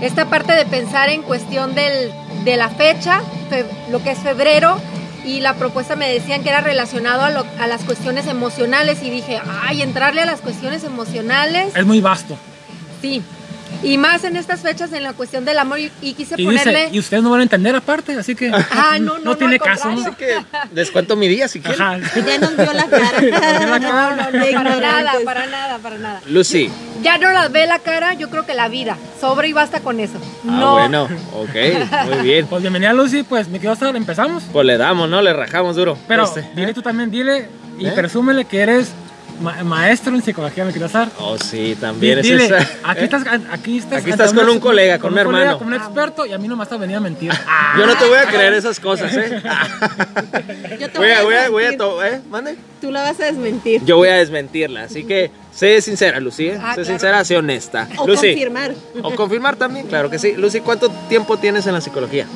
esta parte de pensar en cuestión del, de la fecha, fe- lo que es febrero. Y la propuesta me decían que era relacionado a, lo- a las cuestiones emocionales y dije, ay, entrarle a las cuestiones emocionales, Es muy vasto. sí. Y más en estas fechas en la cuestión del amor y, y quise Y ponerle... dice, y ustedes no van a entender aparte, así que Ah, no, *laughs* no, no, tiene al caso. ¿no? Así que les cuento mi día si quieren. Ajá. *laughs* Ya nos vio la cara. *laughs* vio la cara. No, no, Para nada, para nada, para nada. Lucy. Ya no las ve la cara, yo creo que la vida. Sobra y basta con eso. Ah, no, bueno, ok, muy bien. Pues bienvenida Lucy, pues me quedo estar, empezamos. Pues le damos, ¿no? Le rajamos duro. Pero Este. dile tú también, dile y ¿Eh? presúmele que eres ma- maestro en psicología, me quiero estar. Oh, sí, también es Dile, esa. aquí ¿Eh? estás, aquí estás, Aquí estás con un colega, con un hermano. Con un experto y a mí no me vas a a mentir. *laughs* Yo no te voy a creer esas cosas, ¿eh? *laughs* Yo te Voy a, voy a, voy a, desmentir. to- ¿eh? Mande. Tú la vas a desmentir. Yo voy a desmentirla, así que sé sincera, Lucy, ¿eh? Ah, sé claro. sincera, sé honesta. O Lucy. confirmar. O confirmar también, claro que sí. Lucy, ¿cuánto tiempo tienes en la psicología?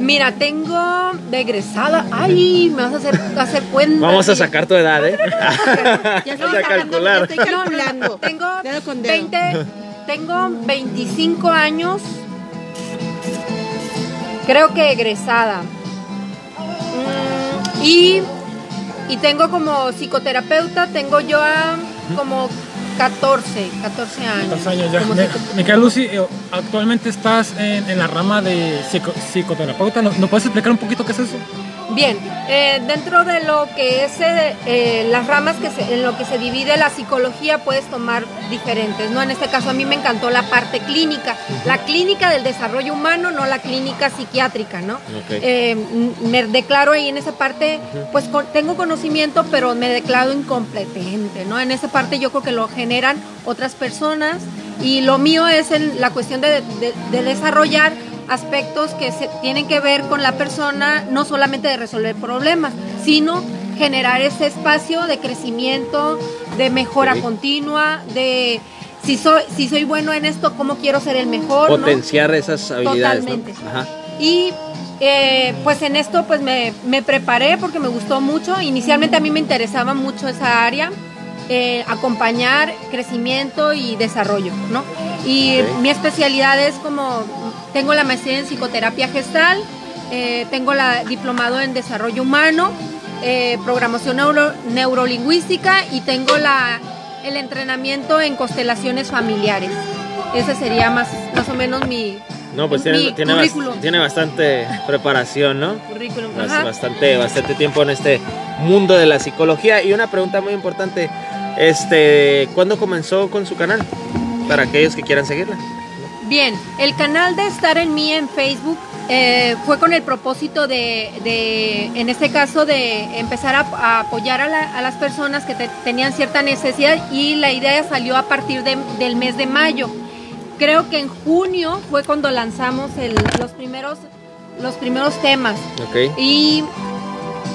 Mira, tengo de egresada. Ay, me vas a hacer, hacer cuenta. Vamos a sacar tu edad, ¿eh? *laughs* Ya Vamos a calcular. Estoy calculando. Tengo Dedo con dedo. 20, tengo 25 años. Creo que egresada. Mm, y, y tengo como psicoterapeuta, tengo yo a como 14, 14 años. Dos años ya. Me- Lucy, eh, actualmente estás en, en la rama de psico- psicoterapeuta. ¿No, ¿No puedes explicar un poquito qué es eso? Bien, eh, dentro de lo que es eh, eh, las ramas que se- en lo que se divide la psicología puedes tomar diferentes, ¿no? En este caso a mí me encantó la parte clínica, la clínica del desarrollo humano, no la clínica psiquiátrica, ¿no? Ok. Eh, me declaro ahí en esa parte, pues con- tengo conocimiento, pero me declaro incompetente, ¿no? En esa parte yo creo que lo generan otras personas y lo mío es en la cuestión de, de- de desarrollar aspectos que se tienen que ver con la persona, no solamente de resolver problemas, sino generar ese espacio de crecimiento, de mejora Ok. continua, de si soy, si soy bueno en esto, cómo quiero ser el mejor. ¿no? Potenciar esas habilidades. ¿no? Totalmente. Ajá. Y eh, pues en esto pues me, me preparé porque me gustó mucho. Inicialmente a mí me interesaba mucho esa área, eh, acompañar crecimiento y desarrollo, ¿no? Y Ok. mi especialidad es como, tengo la maestría en psicoterapia gestal, eh, tengo la diplomado en desarrollo humano, eh, programación neuro- neurolingüística y tengo la, el entrenamiento en constelaciones familiares. Ese sería más, más o menos mi, No, pues mi tiene, tiene, bas- currículum. tiene bastante preparación, ¿no? currículum. Bas- Ajá. Bastante, bastante tiempo en este mundo de la psicología. Y una pregunta muy importante, este, ¿cuándo comenzó con su canal? Para aquellos que quieran seguirla. Bien, el canal de Estar en mí en Facebook eh, fue con el propósito de, de, en este caso, de empezar a, a apoyar a, la- a las personas que te- tenían cierta necesidad y la idea salió a partir de- del mes de mayo. Creo que en junio fue cuando lanzamos el- los, primeros, los primeros temas. Ok. Y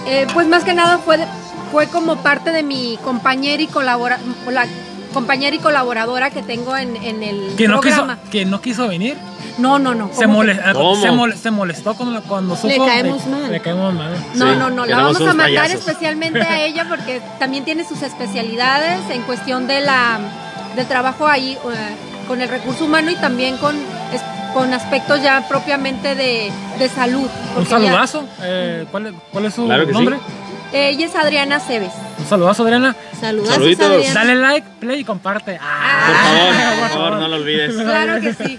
eh, pues más que nada fue, de- fue como parte de mi compañera y colabora, la compañera y colaboradora que tengo en, en el Que no, quiso, programa. que no quiso venir. No, no, no. Se, ¿cómo mole- que? ¿Cómo? se, mole- se molestó cuando, cuando supo. Le caemos mal. Le caemos mal. No, Sí, no, no, la vamos a mandar payasos. especialmente a ella porque también tiene sus especialidades en cuestión de la del trabajo ahí eh, con el recurso humano y también con, es- con aspectos ya propiamente de, de salud. Un saludazo. eh, ¿cuál, es- ¿Cuál es su Claro sí. Nombre? ella es Adriana Cebes. Un saludazo, Adriana. Saludos. Saluditos. Dale like, play y comparte. Ah, Por favor, *laughs* por favor, no lo olvides. *laughs* Claro que sí.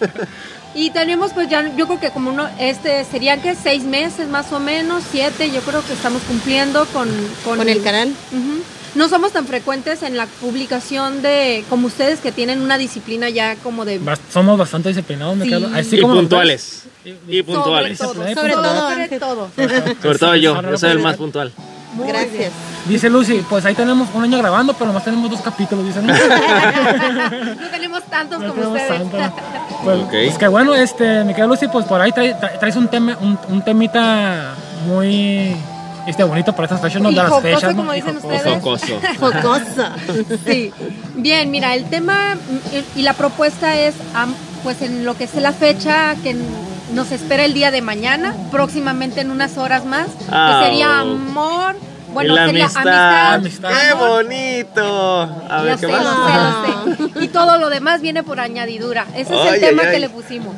Y tenemos pues ya, yo creo que como uno, este, serían que seis meses más o menos, siete, yo creo que estamos cumpliendo con... Con el canal. Ujú. No somos tan frecuentes en la publicación de, como ustedes que tienen una disciplina ya como de... Bast- Somos bastante disciplinados, me Sí. quedo. Así y como puntuales. Y Sobre puntuales. todo, Sobre sobre todo, sobre todo. Sobre todo yo, yo soy el más puntual. Muy Gracias. bien. Dice Lucy, pues ahí tenemos un año grabando, pero nomás tenemos dos capítulos, dicen. *laughs* No tenemos tantos No como tenemos ustedes. tanto. *laughs* Pues, Ok. pues que bueno, este, mi querida Lucy, pues por ahí trae- tra- traes un, tema, un, un temita muy este, bonito para estas fechas, ¿no? De las fechas, como dicen ustedes. Jocoso. *laughs* Jocosa. Sí. Bien, mira, el tema y la propuesta es, am- pues en lo que es la fecha que nos espera el día de mañana, próximamente en unas horas más, Ah, que sería oh. amor, bueno, la sería amistad. Amistad. ¡Qué amor. bonito! A ver, Lo ¿qué sé, más? lo sé, lo sé. Y todo lo demás viene por añadidura. Ese es Ay, el tema ay, que le pusimos.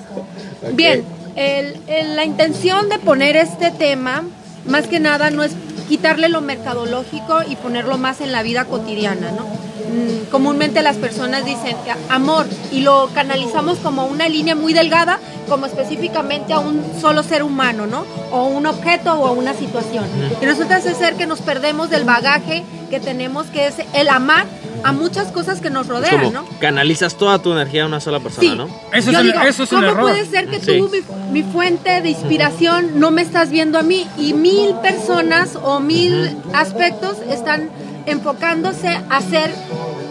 Bien, el- el- la intención de poner este tema, más que nada, no es quitarle lo mercadológico y ponerlo más en la vida cotidiana, ¿no? Mm, Comúnmente las personas dicen amor y lo canalizamos como una línea muy delgada, como específicamente a un solo ser humano, ¿no? O un objeto o una situación. Y resulta ser que nos perdemos del bagaje que tenemos, que es el amar a muchas cosas que nos Es rodean, como ¿no? canalizas toda tu energía a una sola persona, Sí. ¿no? Eso es Yo el- digo, eso es un ¿cómo error? puede ser que Sí. tú, mi, mi fuente de inspiración, no me estás viendo a mí y mil personas o mil aspectos están enfocándose a hacer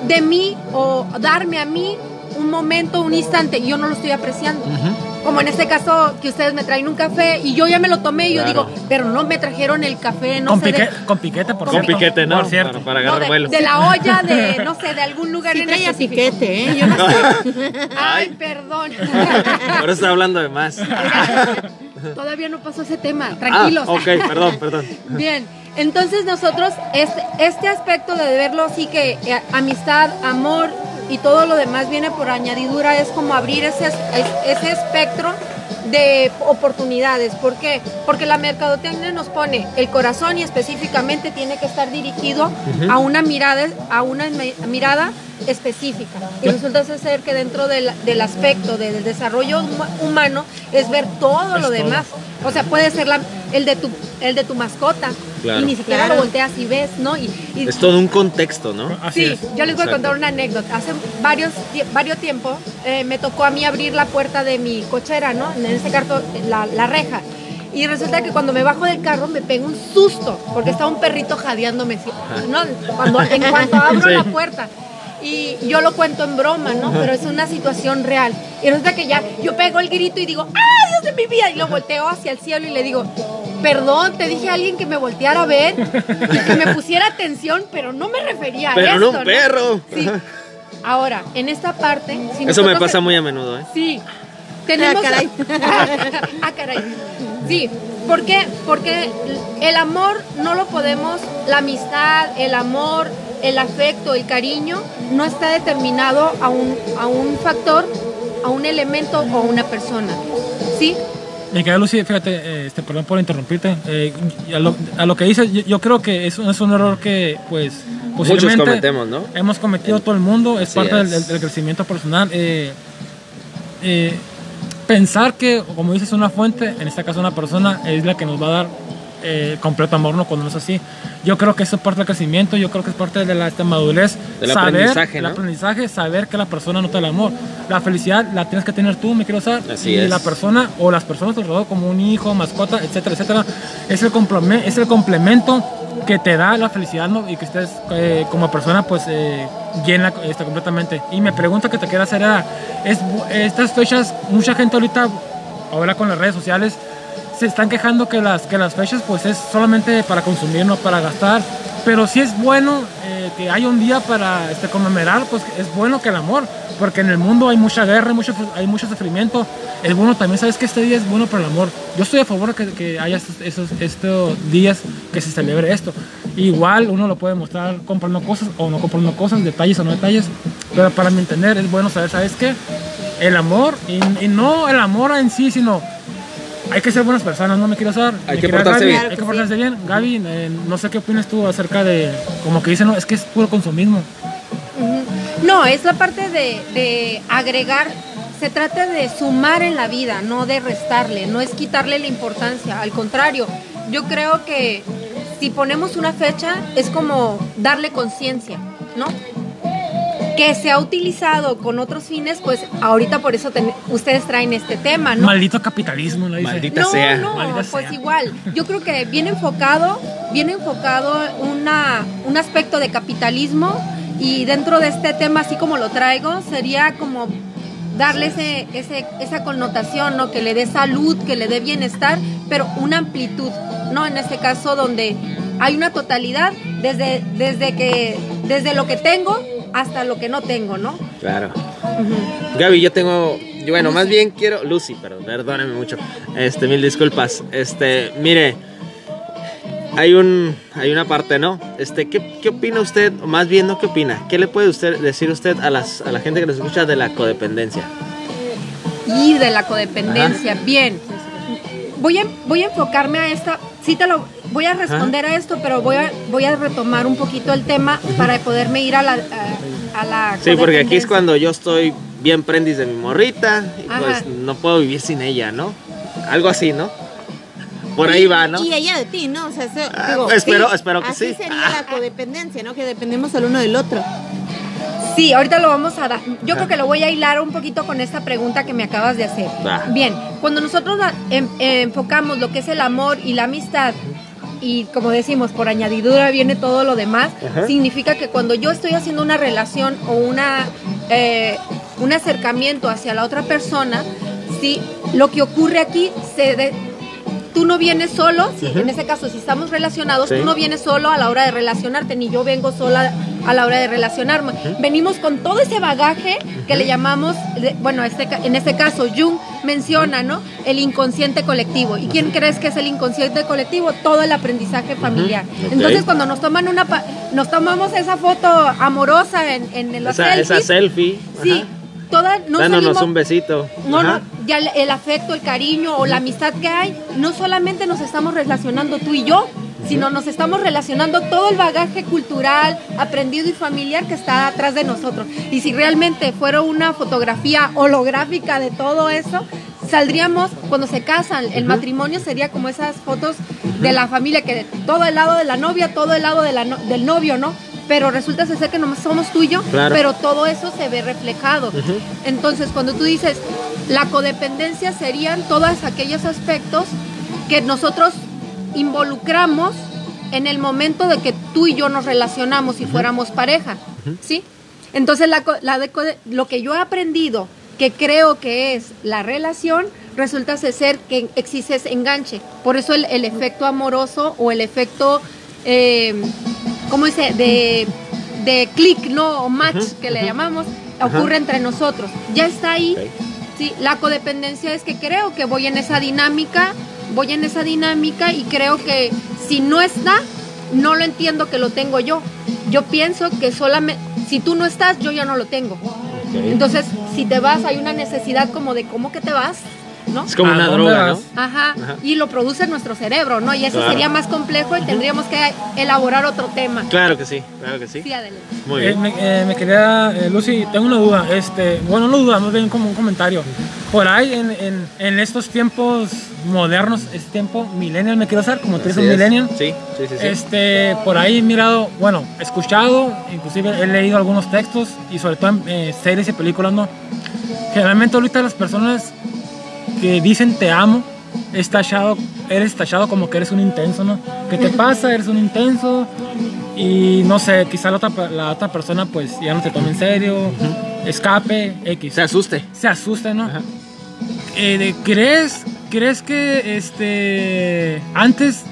de mí o darme a mí un momento, un instante y yo no lo estoy apreciando? Como en este caso que ustedes me traen un café y yo ya me lo tomé y yo digo, pero no me trajeron el café, no con, sé, de, con piquete, por Con cierto. piquete, ¿no? Por cierto. Para, para no, agarrar de- vuelo. de la olla de, *laughs* no sé, de algún lugar Sí en específico. piquete, ¿eh? Yo no *laughs* sé. Ay, perdón. *laughs* Ahora está hablando de más. todavía no pasó ese tema, tranquilos. Ah, ok, perdón, perdón. Bien, entonces nosotros este, este aspecto de verlo así que eh, amistad, amor y todo lo demás viene por añadidura es como abrir ese, ese espectro de oportunidades. ¿Por qué? Porque la mercadotecnia nos pone el corazón y específicamente tiene que estar dirigido a una mirada, a una mirada específica. Y resulta ser que dentro del, del aspecto del desarrollo humano es ver todo lo demás. O sea, puede ser la, el, de tu, el de tu mascota. Y ni siquiera lo volteas y ves, ¿no? Y, es todo un contexto, ¿no? sí, yo les voy a contar una anécdota. Hace varios, varios tiempo eh, me tocó a mí abrir la puerta de mi cochera, ¿no? En ese carro, la, la reja. Y resulta que cuando me bajo del carro me pego un susto, porque estaba un perrito jadeándome, ¿no? Cuando, en cuanto abro la puerta y yo lo cuento en broma, ¿no? Pero es una situación real. Y resulta que ya yo pego el grito y digo, ¡ay, Dios de mi vida! Y lo volteo hacia el cielo y le digo, perdón, te dije a alguien que me volteara a ver, que me pusiera atención, pero no me refería a esto. Pero no un perro. Sí. Ahora, en esta parte... Eso me pasa muy a menudo, ¿eh? Sí. Tenemos... Ah, caray. *laughs* ah, caray. Sí, ¿por qué? Porque el amor no lo podemos, la amistad, el amor, el afecto, el cariño, no está determinado a un, a un factor, a un elemento o a una persona. ¿Sí? Me queda Lucy, fíjate, eh, este, perdón por interrumpirte. Eh, a, lo, que dices, yo, creo que es, es un error que, pues, Muchos cometemos, ¿no? Hemos cometido todo el mundo, es parte Del, del, crecimiento personal. Eh, pensar que, como dices, una fuente, en este caso una persona, es la que nos va a dar eh, completo amor, no cuando no es así. Yo creo que eso es parte del crecimiento, yo creo que es parte de la madurez. Del saber, aprendizaje, El aprendizaje, saber que la persona no te da el amor. La felicidad la tienes que tener tú, me quiero usar. Así y es. la persona o las personas alrededor, como un hijo, mascota, etcétera, etcétera, es el, complemento, es el complemento que te da la felicidad ¿no? y que estés eh, como persona pues eh, llena está completamente. Y me pregunta que te quiero hacer era, es, estas fechas, mucha gente ahorita, ahora con las redes sociales, se están quejando que las, que las fechas pues es solamente para consumir, no para gastar. Pero si es bueno eh, que haya un día para este, conmemorar, pues es bueno que el amor, porque en el mundo hay mucha guerra, mucho, hay mucho sufrimiento. Es bueno también, sabes que este día es bueno para el amor. Yo estoy a favor que, que haya estos, estos, días que se celebre esto. Igual uno lo puede mostrar comprando cosas o no comprando cosas, detalles o no detalles, pero para mi entender es bueno saber, ¿sabes qué? El amor, y no el amor en sí, sino hay que ser buenas personas, no me quiero usar. Hay que portarse bien. Hay que portarse bien. Gaby, eh, no sé qué opinas tú acerca de, como que dicen, no, es que es puro consumismo. No, es la parte de, de agregar, se trata de sumar en la vida, no de restarle, no es quitarle la importancia, al contrario, yo creo que si ponemos una fecha es como darle conciencia, ¿no? Que se ha utilizado con otros fines, pues ahorita por eso ustedes traen este tema, ¿no? Maldito capitalismo, ¿no? Maldita no, sea. No, pues igual. Yo creo que viene enfocado, viene enfocado una, un aspecto de capitalismo y dentro de este tema, así como lo traigo, sería como darle ese, ese, esa connotación, ¿no? Que le dé salud, que le dé bienestar, pero una amplitud, ¿no? En este caso donde hay una totalidad desde, desde que, desde lo que tengo hasta lo que no tengo, ¿no? Claro. Gaby, yo tengo, bueno, más bien quiero, Lucy, perdón, perdóneme mucho, este, mil disculpas, este, mire, hay un, hay una parte, ¿no? Este, ¿qué, qué opina usted, o más bien, no qué opina, qué le puede usted decir usted a, las, a la gente que nos escucha de la codependencia? Y de la codependencia, bien. Voy a, voy a enfocarme a esta, sí te lo, voy a responder a esto, pero voy a, voy a retomar un poquito el tema para poderme ir a la, a, la Sí, porque aquí es cuando yo estoy bien prendis de mi morrita y pues no puedo vivir sin ella, ¿no? Algo así, ¿no? Por ahí va, ¿no? Y ella de ti, ¿no? O sea, ah, digo, espero, espero que así sí. sería la codependencia, ¿no? Que dependemos el uno del otro. Sí, ahorita lo vamos a dar. Yo creo que lo voy a hilar un poquito con esta pregunta que me acabas de hacer. Bien, cuando nosotros em, enfocamos lo que es el amor y la amistad, y como decimos, por añadidura viene todo lo demás, significa que cuando yo estoy haciendo una relación o una, eh, un acercamiento hacia la otra persona, sí, lo que ocurre aquí se tú no vienes solo, si, en ese caso, si estamos relacionados, Sí. tú no vienes solo a la hora de relacionarte, ni yo vengo sola a la hora de relacionarme. Venimos con todo ese bagaje que le llamamos, bueno, este, en este caso, Jung menciona, ¿no? El inconsciente colectivo. ¿Y quién crees que es el inconsciente colectivo? Todo el aprendizaje familiar. Entonces, cuando nos toman una, pa- nos tomamos esa foto amorosa en, en los Esa, esa selfie. sí. Toda, no Dándonos salimos- un besito. no, Ajá. no, ya el, el afecto, el cariño o la amistad que hay, no solamente nos estamos relacionando tú y yo, sino nos estamos relacionando todo el bagaje cultural, aprendido y familiar que está atrás de nosotros. Y si realmente fuera una fotografía holográfica de todo eso, saldríamos cuando se casan, el matrimonio sería como esas fotos de la familia, que todo el lado de la novia, todo el lado de la no- del novio, ¿no? Pero resulta ser que nomás somos tú y yo, Claro. pero todo eso se ve reflejado. Entonces, cuando tú dices la codependencia serían todos aquellos aspectos que nosotros involucramos en el momento de que tú y yo nos relacionamos y fuéramos pareja, ¿sí? Entonces, la, co- la de code- lo que yo he aprendido, que creo que es la relación, resulta ser que existe ese enganche. Por eso el, el efecto amoroso o el efecto, eh, ¿cómo dice? De, de click, ¿no? O match, que le llamamos, ocurre entre nosotros. Ya está ahí. Sí, la codependencia es que creo que voy en esa dinámica, voy en esa dinámica y creo que si no está, no lo entiendo que lo tengo yo. Yo pienso que solamente, si tú no estás, yo ya no lo tengo. Entonces, si te vas, hay una necesidad como de cómo que te vas, ¿no? Es como ¿A una droga? ¿no? Ajá, Ajá. y lo produce nuestro cerebro, ¿no? Y eso Claro. sería más complejo y tendríamos que elaborar otro tema. Claro que sí, claro que sí. Sí, adelante. Muy Eh, bien. me, eh, me quería, eh, Lucy, tengo una duda. Este, bueno, no duda, más bien como un comentario. Por ahí, en, en, en estos tiempos modernos, este tiempo millennial, me quiero hacer, como tú eres Así un es. millennial. Sí, sí, sí. sí. Este, por ahí he mirado, bueno, he escuchado, inclusive he leído algunos textos y sobre todo en eh, series y películas, ¿no? Generalmente ahorita las personas que dicen te amo, es tachado, eres tachado como que eres un intenso, ¿no? ¿Qué te pasa? Eres un intenso y no sé, quizá la otra, la otra persona pues ya no te tome en serio, escape, X. Se asuste. se asusta, ¿no? Eh, ¿crees, ¿Crees que este antes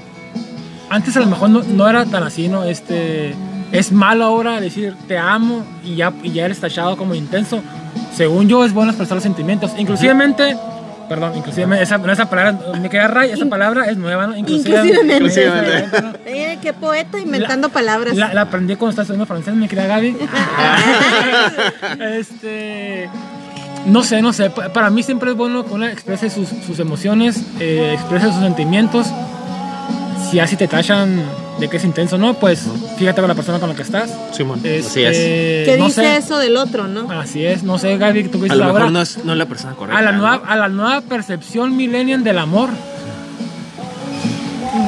antes a lo mejor no, no era tan así, ¿no? Este es malo ahora decir te amo y ya, y ya eres tachado como intenso. Según yo es bueno expresar los sentimientos. Inclusivemente, perdón, inclusive esa, no, esa palabra, me queda ray, esa palabra es nueva, ¿no? ¿no? *laughs* Eh, qué poeta inventando palabras. La, la aprendí cuando estaba estudiando francés, mi querida Gaby. *laughs* este. No sé, no sé. pa- Para mí siempre es bueno que uno exprese sus, sus emociones, eh, exprese sus sentimientos. Si así te tachan de que es intenso, ¿no? Pues fíjate con la persona con la que estás. Simón. Así Este, es. ¿Qué no dice sé. eso del otro, no? Así es, no sé, Gaby, tú qué A dices lo ahora. mejor no es, no es la persona correcta. a, la ¿no? nueva, a la nueva percepción millennial del amor.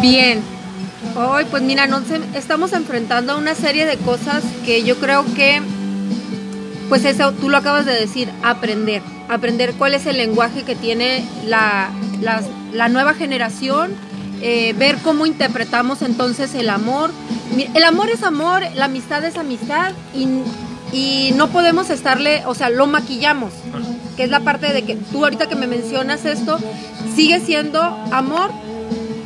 Bien. Hoy, pues mira, nos em- estamos enfrentando a una serie de cosas que yo creo que, pues eso, tú lo acabas de decir, aprender. Aprender cuál es el lenguaje que tiene la, la- la nueva generación, eh, ver cómo interpretamos entonces el amor. El amor es amor, la amistad es amistad y, y no podemos estarle, o sea, lo maquillamos, que es la parte de que tú ahorita que me mencionas esto, sigue siendo amor,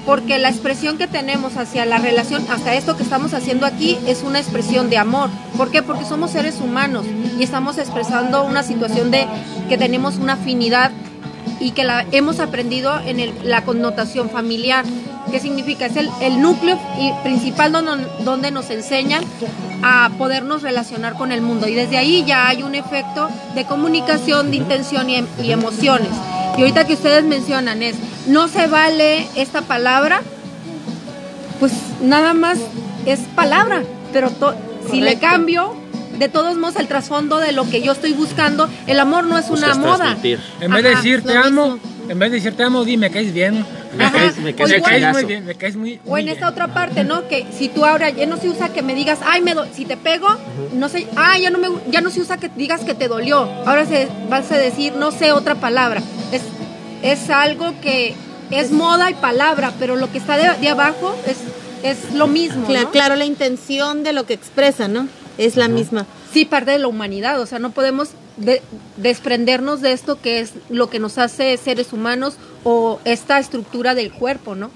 porque la expresión que tenemos hacia la relación, hasta esto que estamos haciendo aquí, es una expresión de amor. ¿Por qué? Porque somos seres humanos y estamos expresando una situación de que tenemos una afinidad y que la hemos aprendido en el- la connotación familiar. ¿Qué significa? Es el, el núcleo y- principal donde, donde nos enseñan a podernos relacionar con el mundo. Y desde ahí ya hay un efecto de comunicación, de intención y, em- y emociones. Y ahorita que ustedes mencionan es, no se vale esta palabra, pues nada más es palabra, pero to- si le cambio, de todos modos el trasfondo de lo que yo estoy buscando, el amor no es una Buscas moda. transmitir. En vez de decir te amo, mismo. en vez de decir te amo, di me caes bien. Me caes, me caes O Me el igual- caes muy bien, me caes muy, O en bien. esta otra parte, ¿no? Que si tú ahora ya no se usa que me digas, ay, me do- si te pego, no sé, ah, ya no me, ya no se usa que digas que te dolió. Ahora se vas a decir, no sé otra palabra. Es, es algo que es moda y palabra, pero lo que está de, de abajo es, es lo mismo. Claro, la intención de lo que expresa, ¿no? Es la misma. Sí, parte de la humanidad, o sea, no podemos de- desprendernos de esto que es lo que nos hace seres humanos o esta estructura del cuerpo, ¿no?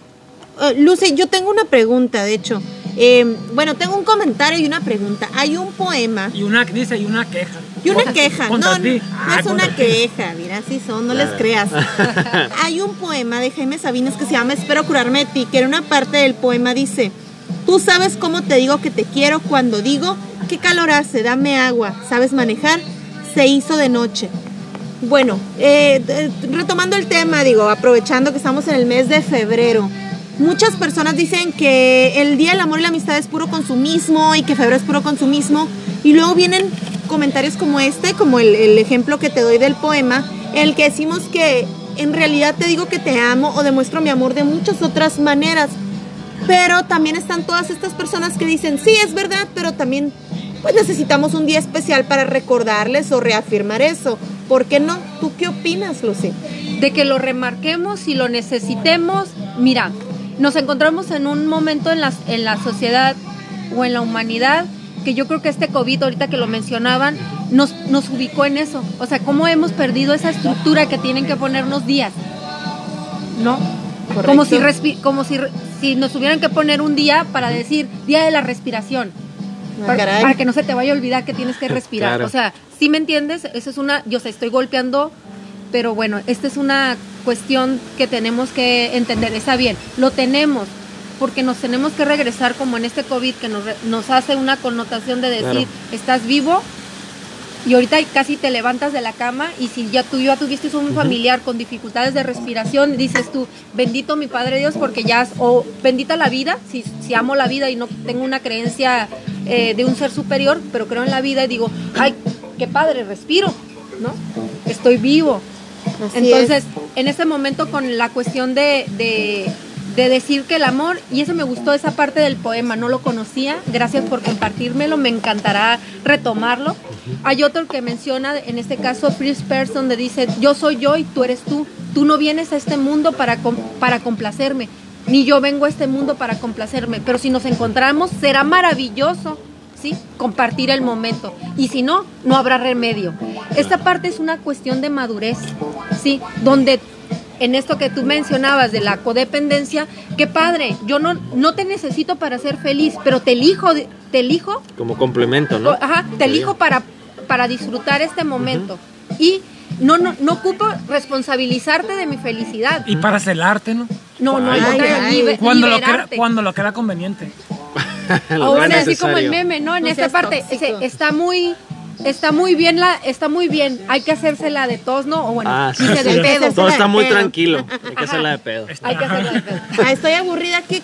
Eh, Lucy, yo tengo una pregunta, de hecho. Eh, bueno, tengo un comentario y una pregunta. Hay un poema Y una dice, y una queja. y una queja. No, no, no Ah, es una queja, mira, así son, no les creas. *laughs* Hay un poema de Jaime Sabines que se llama Espero curarme de ti, que en una parte del poema dice, tú sabes cómo te digo que te quiero cuando digo, qué calor hace, dame agua, ¿sabes manejar? Se hizo de noche. Bueno, eh, eh, retomando el tema, digo, aprovechando que estamos en el mes de febrero, muchas personas dicen que el Día del Amor y la Amistad es puro consumismo y que febrero es puro consumismo, y luego vienen comentarios como este, como el, el ejemplo que te doy del poema, en el que decimos que en realidad te digo que te amo o demuestro mi amor de muchas otras maneras. Pero también están todas estas personas que dicen, sí, es verdad, pero también pues necesitamos un día especial para recordarles o reafirmar eso. ¿Por qué no? ¿Tú qué opinas, Lucy? de que lo remarquemos y lo necesitemos. Mira, nos encontramos en un momento en la, en la sociedad o en la humanidad que yo creo que este COVID, ahorita que lo mencionaban, nos, nos ubicó en eso. O sea, cómo hemos perdido esa estructura que tienen que ponernos días. ¿No? Como si, respi- como si, re- si nos tuvieran que poner un día para decir día de la respiración. Ah, para, que no se te vaya a olvidar que tienes que respirar. Claro. O sea, si me entiendes? Eso es una, yo sé, estoy golpeando, pero bueno, esta es una cuestión que tenemos que entender. Está bien, lo tenemos, porque nos tenemos que regresar como en este COVID que nos, nos hace una connotación de decir, Claro. estás vivo. Y ahorita casi te levantas de la cama y si ya tú ya tuviste un familiar con dificultades de respiración, dices tú, bendito mi Padre Dios porque ya, has- o bendita la vida, si, si amo la vida y no tengo una creencia eh, de un ser superior, pero creo en la vida y digo, ay, qué padre, respiro, ¿no? Estoy vivo. Así Entonces, es. en ese momento con la cuestión de, de, de decir que el amor, y eso me gustó esa parte del poema, no lo conocía, gracias por compartírmelo, me encantará retomarlo. Hay otro que menciona, en este caso, First Person, donde dice, yo soy yo y tú eres tú, tú no vienes a este mundo para, para complacerme, ni yo vengo a este mundo para complacerme, pero si nos encontramos será maravilloso. ¿Sí? Compartir el momento. Y si no, no habrá remedio. Esta parte es una cuestión de madurez, ¿sí? Donde en esto que tú mencionabas de la codependencia, qué padre, yo no, no te necesito para ser feliz, pero te elijo, te elijo Como complemento, ¿no? Ajá, te elijo para, para disfrutar este momento. Y no, no, no ocupo responsabilizarte de mi felicidad. Y para celarte, ¿no? No, no, Ay, contrario, ay. Cuando lo, que era, cuando lo que era conveniente. *laughs* Ahora así como el meme, ¿no? En No esta parte tóxico. está muy está muy bien la está muy bien. Hay que hacérsela de tos, ¿no? O bueno, Ah, sí, dice de sí. pedo. Todo está muy Pedo. tranquilo. Hay que hacerla de pedo. Hay que hacerla de pedo. Ah, estoy aburrida aquí.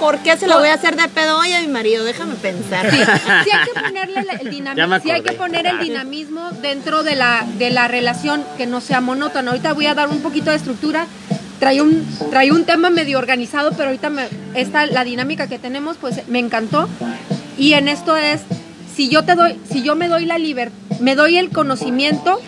¿Por qué se lo voy a hacer de pedo hoy a mi marido? Déjame pensar. Sí, sí hay que ponerle el dinamismo, sí hay que poner el dinamismo dentro de la, de la relación que no sea monótona. Ahorita voy a dar un poquito de estructura. Trae un, trae un tema medio organizado, pero ahorita me, esta, la dinámica que tenemos, pues me encantó. Y en esto es, si yo te doy, si yo me doy la libertad, me doy el conocimiento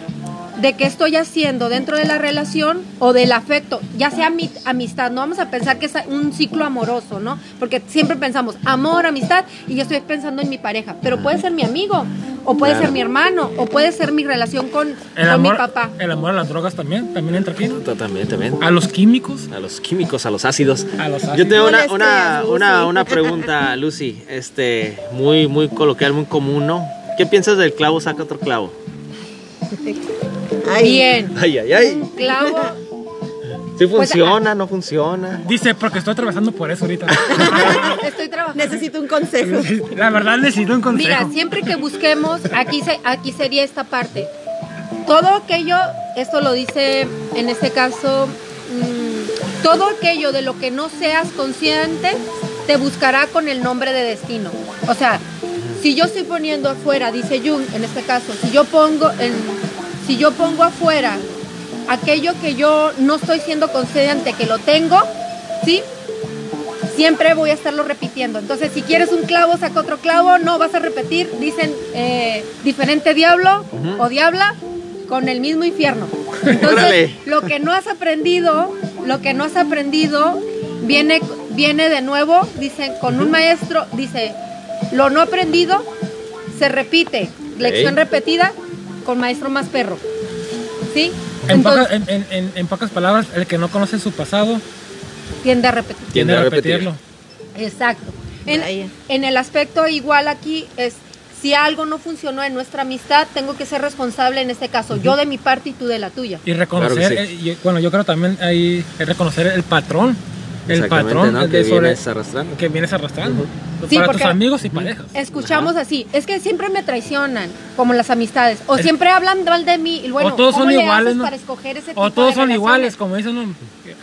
de qué estoy haciendo dentro de la relación o del afecto, ya sea mi amistad, no vamos a pensar que es un ciclo amoroso, ¿no? Porque siempre pensamos amor, amistad, y yo estoy pensando en mi pareja, pero puede ser mi amigo, o puede Claro. ser mi hermano, o puede ser mi relación con, El con amor, mi papá. el amor a las drogas también, también entra aquí. También, también. A los químicos. A los químicos, a los ácidos. A los Yo ácidos. tengo No una, una, una, una pregunta, Lucy, este, muy, muy coloquial, muy común, ¿no? ¿Qué piensas del clavo saca otro clavo? Ay, Bien, Ay, ay, ay. un clavo. ¿Sí Pues, funciona, no funciona? Dice, porque estoy atravesando por eso ahorita. *laughs* Estoy trabajando. Necesito un consejo. La verdad necesito un consejo. Mira, siempre que busquemos, aquí, se, aquí sería esta parte. Todo aquello, esto lo dice en este caso, mm, todo aquello de lo que no seas consciente, te buscará con el nombre de destino. O sea, si yo estoy poniendo afuera, dice Jung, en este caso, si yo pongo, en, si yo pongo afuera aquello que yo no estoy siendo consciente que lo tengo, ¿sí? siempre voy a estarlo repitiendo. Entonces, si quieres un clavo, saca otro clavo, no vas a repetir, dicen eh, diferente diablo o diabla con el mismo infierno. *laughs* Entonces, lo que no has aprendido, lo que no has aprendido, viene, viene de nuevo, dicen, con un maestro, dice, lo no aprendido se repite, lección repetida, con maestro más perro. ¿Sí? En, Entonces, pocas, en, en- en- en pocas palabras, el que no conoce su pasado tiende a repetir. Tiende a repetir. repetirlo. Exacto. En, el aspecto igual aquí es, si algo no funcionó en nuestra amistad, tengo que ser responsable en este caso, yo de mi parte y tú de la tuya. Y reconocer, Claro eh, y, bueno, yo creo también ahí es reconocer el patrón. El patrón ¿no? de Que sobre- vienes arrastrando. que vienes arrastrando. Sí, para porque- tus amigos y parejas. Escuchamos así, es que siempre me traicionan, como las amistades, o Es- siempre hablan mal de mí, y bueno, o todos ¿cómo son le iguales, haces ¿no? para escoger ese tipo O todos de son relaciones? iguales, como dicen, no,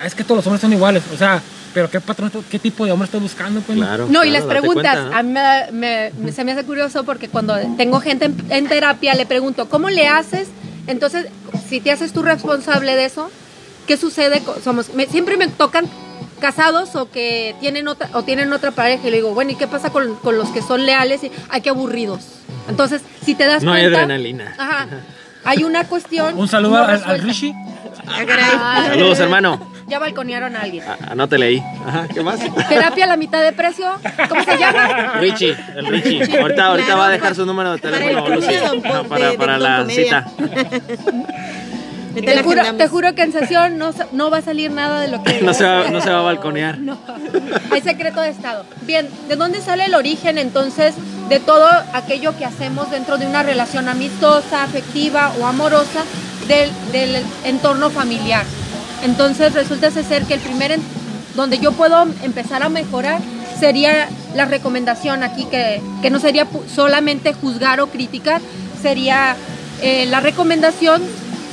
es que todos los hombres son iguales. O sea, pero ¿qué patrón, qué tipo de hombre estás buscando? Pues, Claro. No, y claro, date preguntas, cuenta, ¿no? a mí me da- me- me- se me hace curioso porque cuando tengo gente en, en terapia le pregunto, ¿cómo le haces? Entonces, si te haces tú responsable de eso, ¿qué sucede? Somos, me- siempre me tocan casados o que tienen otra o tienen otra pareja y le digo, bueno, ¿y qué pasa con, con los que son leales? Y, Ay, qué aburridos. Entonces, si te das No hay cuenta... adrenalina. Ajá, hay una cuestión... Un saludo no al, al. Rishi. Ah. Ay, Saludos, hermano. Ya balconearon a alguien. A- Anótele ahí. Ajá, ¿qué más? Terapia a la mitad de precio. ¿Cómo se llama? Richie, el Richie. Ahorita, ahorita Claro, va a dejar su número de para teléfono, el Lucy. Para, para de la Comedia. cita. *laughs* Te la juro, agendamos. te juro que en sesión no, no va a salir nada de lo que... *laughs* No se va, *laughs* no se va a balconear. No, hay secreto de Estado. Bien, ¿de dónde sale el origen entonces de todo aquello que hacemos dentro de una relación amistosa, afectiva o amorosa del, del entorno familiar? Entonces resulta ser que el primer, en- donde yo puedo empezar a mejorar sería la recomendación aquí, que, que no sería solamente juzgar o criticar, sería eh, la recomendación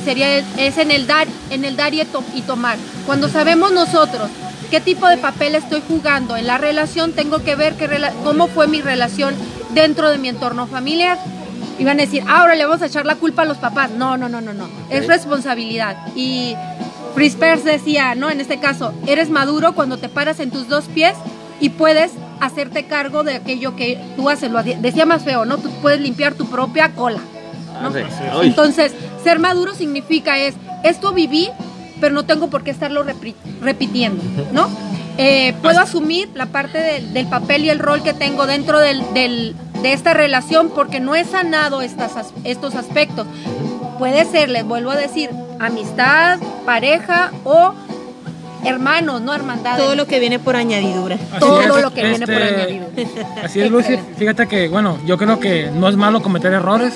sería es en el dar en el dar y, to- y tomar cuando sabemos nosotros qué tipo de papel estoy jugando en la relación tengo que ver qué rela- cómo fue mi relación dentro de mi entorno familiar y van a decir ahora le vamos a echar la culpa a los papás no no no no no es Ok. responsabilidad y Fritz Perls decía no en este caso eres maduro cuando te paras en tus dos pies y puedes hacerte cargo de aquello que tú haces lo decía más feo no tú puedes limpiar tu propia cola ¿no? Arre. Ay. Entonces, ser maduro significa es, esto viví, pero no tengo por qué estarlo repitiendo, ¿no? Eh, puedo asumir la parte del, del papel y el rol que tengo dentro del, del- de esta relación porque no he sanado estas, as- estos aspectos. Puede ser, les vuelvo a decir, amistad, pareja o hermanos, no hermandad. Todo lo que viene por añadidura. Así Todo es, lo que viene por este, añadido. Así es, Lucy. Fíjate que, bueno, yo creo que no es malo cometer errores.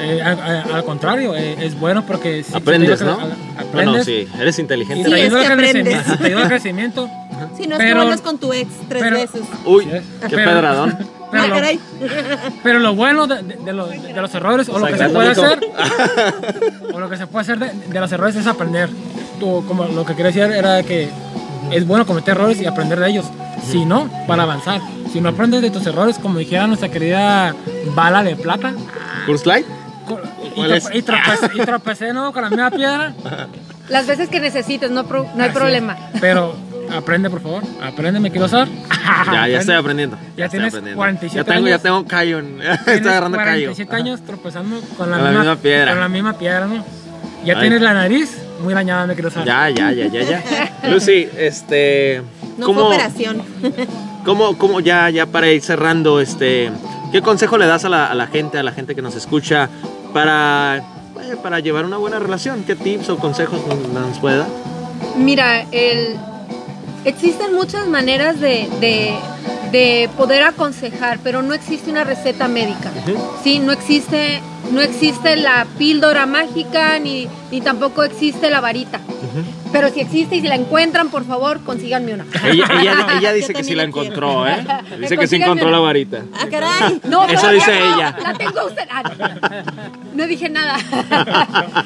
Eh, a- a- al contrario, eh, es bueno porque si- Aprendes, ¿no? a- aprendes sí, eres inteligente. te Sí, ayuda es al que. *laughs* Te ayuda al crecimiento. *laughs* Si no es Pero- que vuelves con tu ex tres pero- veces. Uy, qué pero- pedradón. *laughs* Pero, Ah, lo, caray. pero lo bueno de, de- de lo- de los errores o lo que se puede hacer o lo que se puede hacer de, de los errores es aprender. Tú, como lo que quería decir era que es bueno cometer errores y aprender de ellos. Si no, para avanzar. Si no aprendes de tus errores, como dijera nuestra querida bala de plata, ¿Curse Light? co- y, ¿Cuál trope- es? y tropecé, *laughs* y tropecé, ¿no? con la misma piedra. Las veces que necesites, no, pro- no hay Así problema. es. Pero aprende, por favor. Aprende, me quiero usar. *laughs* Ya, ya estoy aprendiendo. Ya estoy tienes aprendiendo. 47 Ya tengo, ya años. tengo callo. *laughs* Estoy agarrando callo. 47 años tropezando con la, Con la misma, misma piedra. Con la misma piedra, ¿no? Ya Ay. tienes la nariz muy dañada, me quiero saber. Ya, ya, ya, ya, ya. *laughs* Lucy, este. No ¿cómo, fue operación. *laughs* cómo, cómo, ya, ya para ir cerrando, este. ¿Qué consejo le das a la, a la gente, a la gente que nos escucha para, vaya, para llevar una buena relación? ¿Qué tips o consejos nos, nos puede dar? Mira, el, existen muchas maneras de, de- de poder aconsejar, pero no existe una receta médica. Sí, no existe, no existe la píldora mágica ni, ni tampoco existe la varita. Pero si existe y si la encuentran, por favor, consíganme una. Ella, ella, *laughs* ella dice Yo que sí la quiero. encontró, ¿eh? *laughs* Dice que sí encontró una. la varita. Ah, caray. No, Eso dice no, ella. La tengo usted. Ah, no dije nada. *laughs*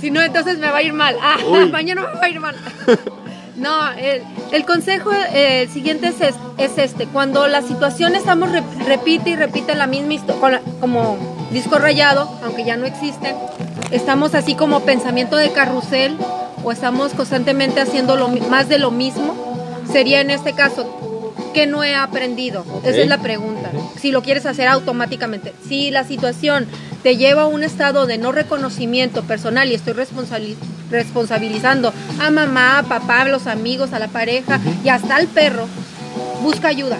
si no, entonces me va a ir mal. Ah, mañana me va a ir mal. No, el, el consejo eh, siguiente es, es, es este. Cuando la situación estamos re- repite y repite la misma historia, como disco rayado, aunque ya no existen, estamos así como pensamiento de carrusel o estamos constantemente haciendo lo, más de lo mismo, sería en este caso, ¿qué no he aprendido? Esa es la pregunta. Si lo quieres hacer automáticamente. Si la situación te lleva a un estado de no reconocimiento personal y estoy responsabili- responsabilizando a mamá, a papá, a los amigos, a la pareja y hasta al perro, busca ayuda.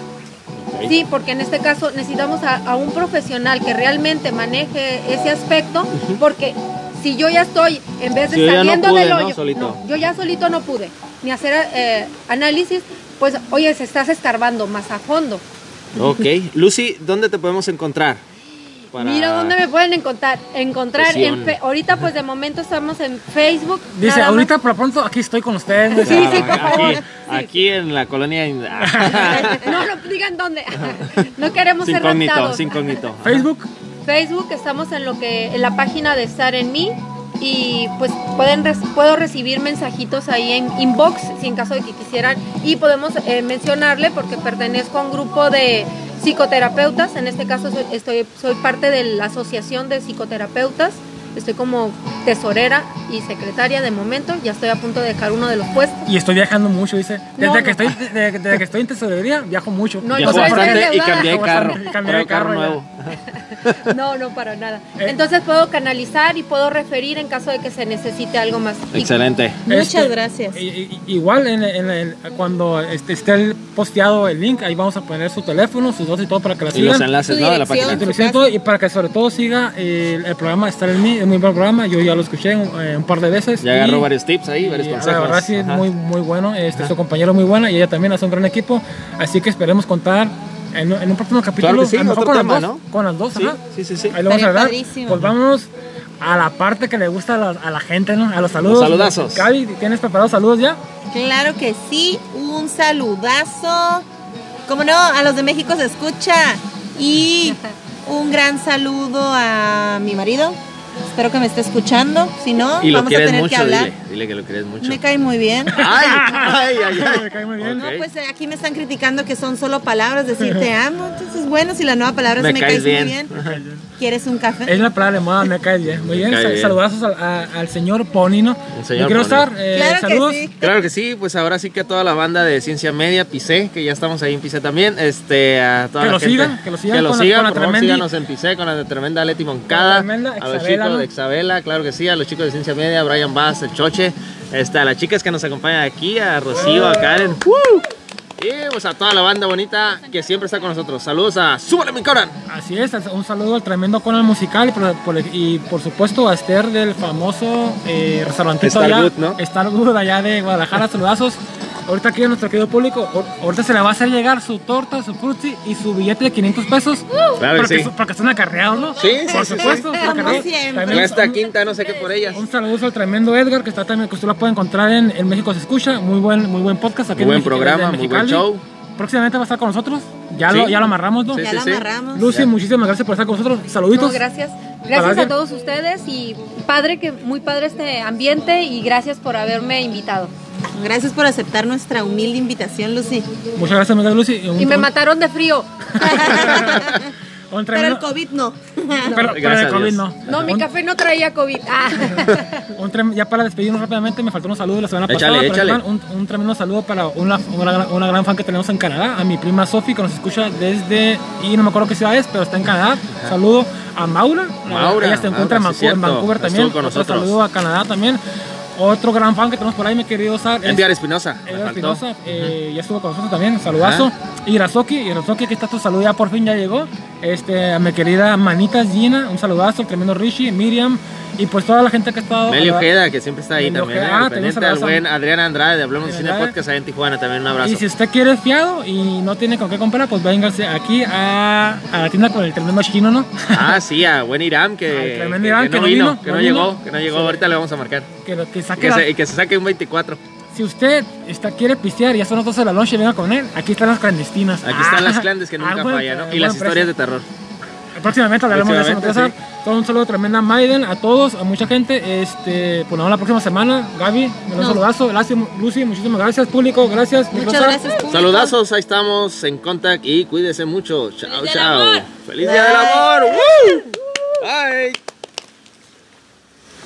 Sí, porque en este caso necesitamos a, a un profesional que realmente maneje ese aspecto, porque si yo ya estoy, en vez de Si no saliendo pude, del hoyo, no, yo ya solito no pude, ni hacer eh, análisis, pues oye, se estás escarbando más a fondo. Ok. Lucy, ¿dónde te podemos encontrar? Para- Mira dónde me pueden encontrar. Encontrar en fe- ahorita pues de momento estamos en Facebook. Dice, ahorita por pronto aquí estoy con ustedes. Sí, sí, por aquí, en la colonia. *laughs* No, no digan dónde. *laughs* No queremos sin ser incógnito, raptados. sin incógnito. Facebook, Facebook estamos en lo que en la página de Estar en mí y pues pueden puedo recibir mensajitos ahí en inbox si en caso de que quisieran. Y podemos eh, mencionarle porque pertenezco a un grupo de psicoterapeutas. En este caso soy, estoy soy parte de la asociación de psicoterapeutas estoy como tesorera y secretaria de momento ya estoy a punto de dejar uno de los puestos y estoy viajando mucho, dice. Desde, No, que, no. Estoy, desde, desde que estoy en tesorería, viajo mucho. No, soy bastante y cambié de *laughs* carro. Cambié de carro nuevo. *laughs* no no para nada Eh. entonces puedo canalizar y puedo referir en caso de que se necesite algo más Y- Excelente. Muchas Este, gracias. igual en, en el- cuando este, esté el posteado el link, ahí vamos a poner su teléfono, sus dos y todo para que la Y los sigan. enlaces, ¿no? De la página. Y te lo siento, y para que sobre todo siga el, el programa Estar en mí, muy buen programa, yo ya lo escuché un, eh, un par de veces. Ya agarró y- varios tips ahí, varios y, consejos. La verdad sí es muy, muy bueno, este, su compañero muy buena y ella también hace un gran equipo, así que esperemos contar en, en un próximo capítulo, Claro sí, a lo mejor otro con, tema, las dos, ¿no? con las dos, Sí, ajá. sí, sí, sí. Ahí lo vamos a hablar. Pues vámonos a la parte que le gusta a la, a la gente, ¿no? A los saludos. saludazos. Gaby, ¿tienes preparados saludos ya? Claro que sí, un saludazo. Como no, a los de México se escucha. Y un gran saludo a mi marido. Espero que me esté escuchando. Si no, Y vamos a tener mucho, que hablar. dile. Dile que lo quieres mucho. Me cae muy bien. *laughs* Ay, ay, ay, ay. Me cae muy bien. No, pues eh, aquí me están criticando que son solo palabras, decir te amo. Entonces, bueno, si la nueva palabra Me es me caes caes muy bien. *laughs* ¿Quieres un café? Es la palabra de moda, me cae bien. Muy bien, saludazos al, a- al señor Pony, ¿no? El señor quiero Pony. estar, eh, Claro que saludos. sí. Claro que sí, pues ahora sí que a toda la banda de Ciencia Media, Pisé, que ya estamos ahí en Pisé también, este, a toda Que la lo gente, sigan, que lo sigan con la- sigan, con la por favor, síganos en Pisé con la tremenda Leti Moncada, La tremenda a los chicos ¿no? de Exabela, claro que sí, a los chicos de Ciencia Media, a Brian Bass, el Choche, este, a las chicas que nos acompañan aquí, a Rocío, a Karen, ¡Woo! Y pues a toda la banda bonita que siempre está con nosotros. Saludos a Súbale mi Coran. Así es, un saludo al tremendo Conan musical y por, por- y por supuesto a Esther del famoso eh, restaurantito allá, ¿no? Stargood allá de Guadalajara, saludazos. Ahorita aquí a nuestro querido público, ahor- ahorita se le va a hacer llegar su torta, su frutzi y su billete de 500 pesos. Claro que porque, sí. su- porque son acarreados, ¿no? Sí, sí, Por sí, supuesto, sí. Cuesta un- quinta, no sé qué por ellas. Un saludo al tremendo Edgar, que está también, que usted lo puede encontrar en, en México se escucha. Muy buen, muy buen podcast aquí Muy en buen Mexi- programa, muy buen show. Próximamente va a estar con nosotros. Ya, Sí. lo, ya lo amarramos, ¿no? Sí, ya sí, sí. amarramos. Lucy, Ya. muchísimas gracias por estar con nosotros. Saluditos. No, gracias. Gracias a todos ustedes y padre que muy padre este ambiente y gracias por haberme invitado. Gracias por aceptar nuestra humilde invitación, Lucy. Muchas gracias, amiga Lucy. Un- Y me un- mataron de frío. *laughs* Pero el COVID no. *laughs* pero, pero el COVID no. No, mi café no traía COVID. Ah. *laughs* un trem- ya para despedirnos rápidamente, me faltó un saludo de la semana Échale, pasada. échale. Un, un tremendo saludo para una, una, gran- una gran fan que tenemos en Canadá, a mi prima Sofi, que nos escucha desde, y no me acuerdo qué ciudad es, pero está en Canadá. Saludo a Maura. Maura, Ella se encuentra Maura, en sí, Vancouver, en también. con Otro saludo a Canadá también. Otro gran fan que tenemos por ahí, mi querido Sar. es- Edgar Espinosa. me Edgar. Espinosa, eh, ya estuvo con nosotros también, saludazo. Irazoki, Irazoki, aquí está tu saludo, ya por fin ya llegó. Este, a mi querida Manitas Gina, un saludazo, el tremendo Rishi, Miriam, y pues toda la gente que ha estado. Meli a- Ojeda, que siempre está ahí Meli también. ¿eh? ah, pendiente al buen Adrián Andrade de Adrián Cine. Podcast allá en Tijuana. También un abrazo. Y si usted quiere fiado y no tiene con qué comprar, pues véngase aquí a, a la tienda con el tremendo chino, ¿no? Ah, sí, a buen Irán, que, *laughs* tremendo que- Irán, que que no no vino, vino, que no no vino. llegó, que no llegó. Sí. Ahorita le vamos a marcar. que, que saque Que la- se, y que se saque un 24. Si usted está, quiere pistear y ya son las 12 de la noche, venga con él. Aquí están las clandestinas. Aquí están Ah, las clandes que nunca ah, fallan, ¿no? eh, Y las historias de terror. Próximamente hablaremos de eso. Próximamente, César. Todo un saludo tremenda a Maiden, a todos, a mucha gente. Este, pues nos vemos la próxima semana. Gaby, un No. saludazo. Gracias, Lucy, muchísimas gracias. Público, gracias. Muchas César. gracias, público. Saludazos, ahí estamos en contact y cuídese mucho. Chao, chao. Feliz día del amor. ¡Woo! Bye.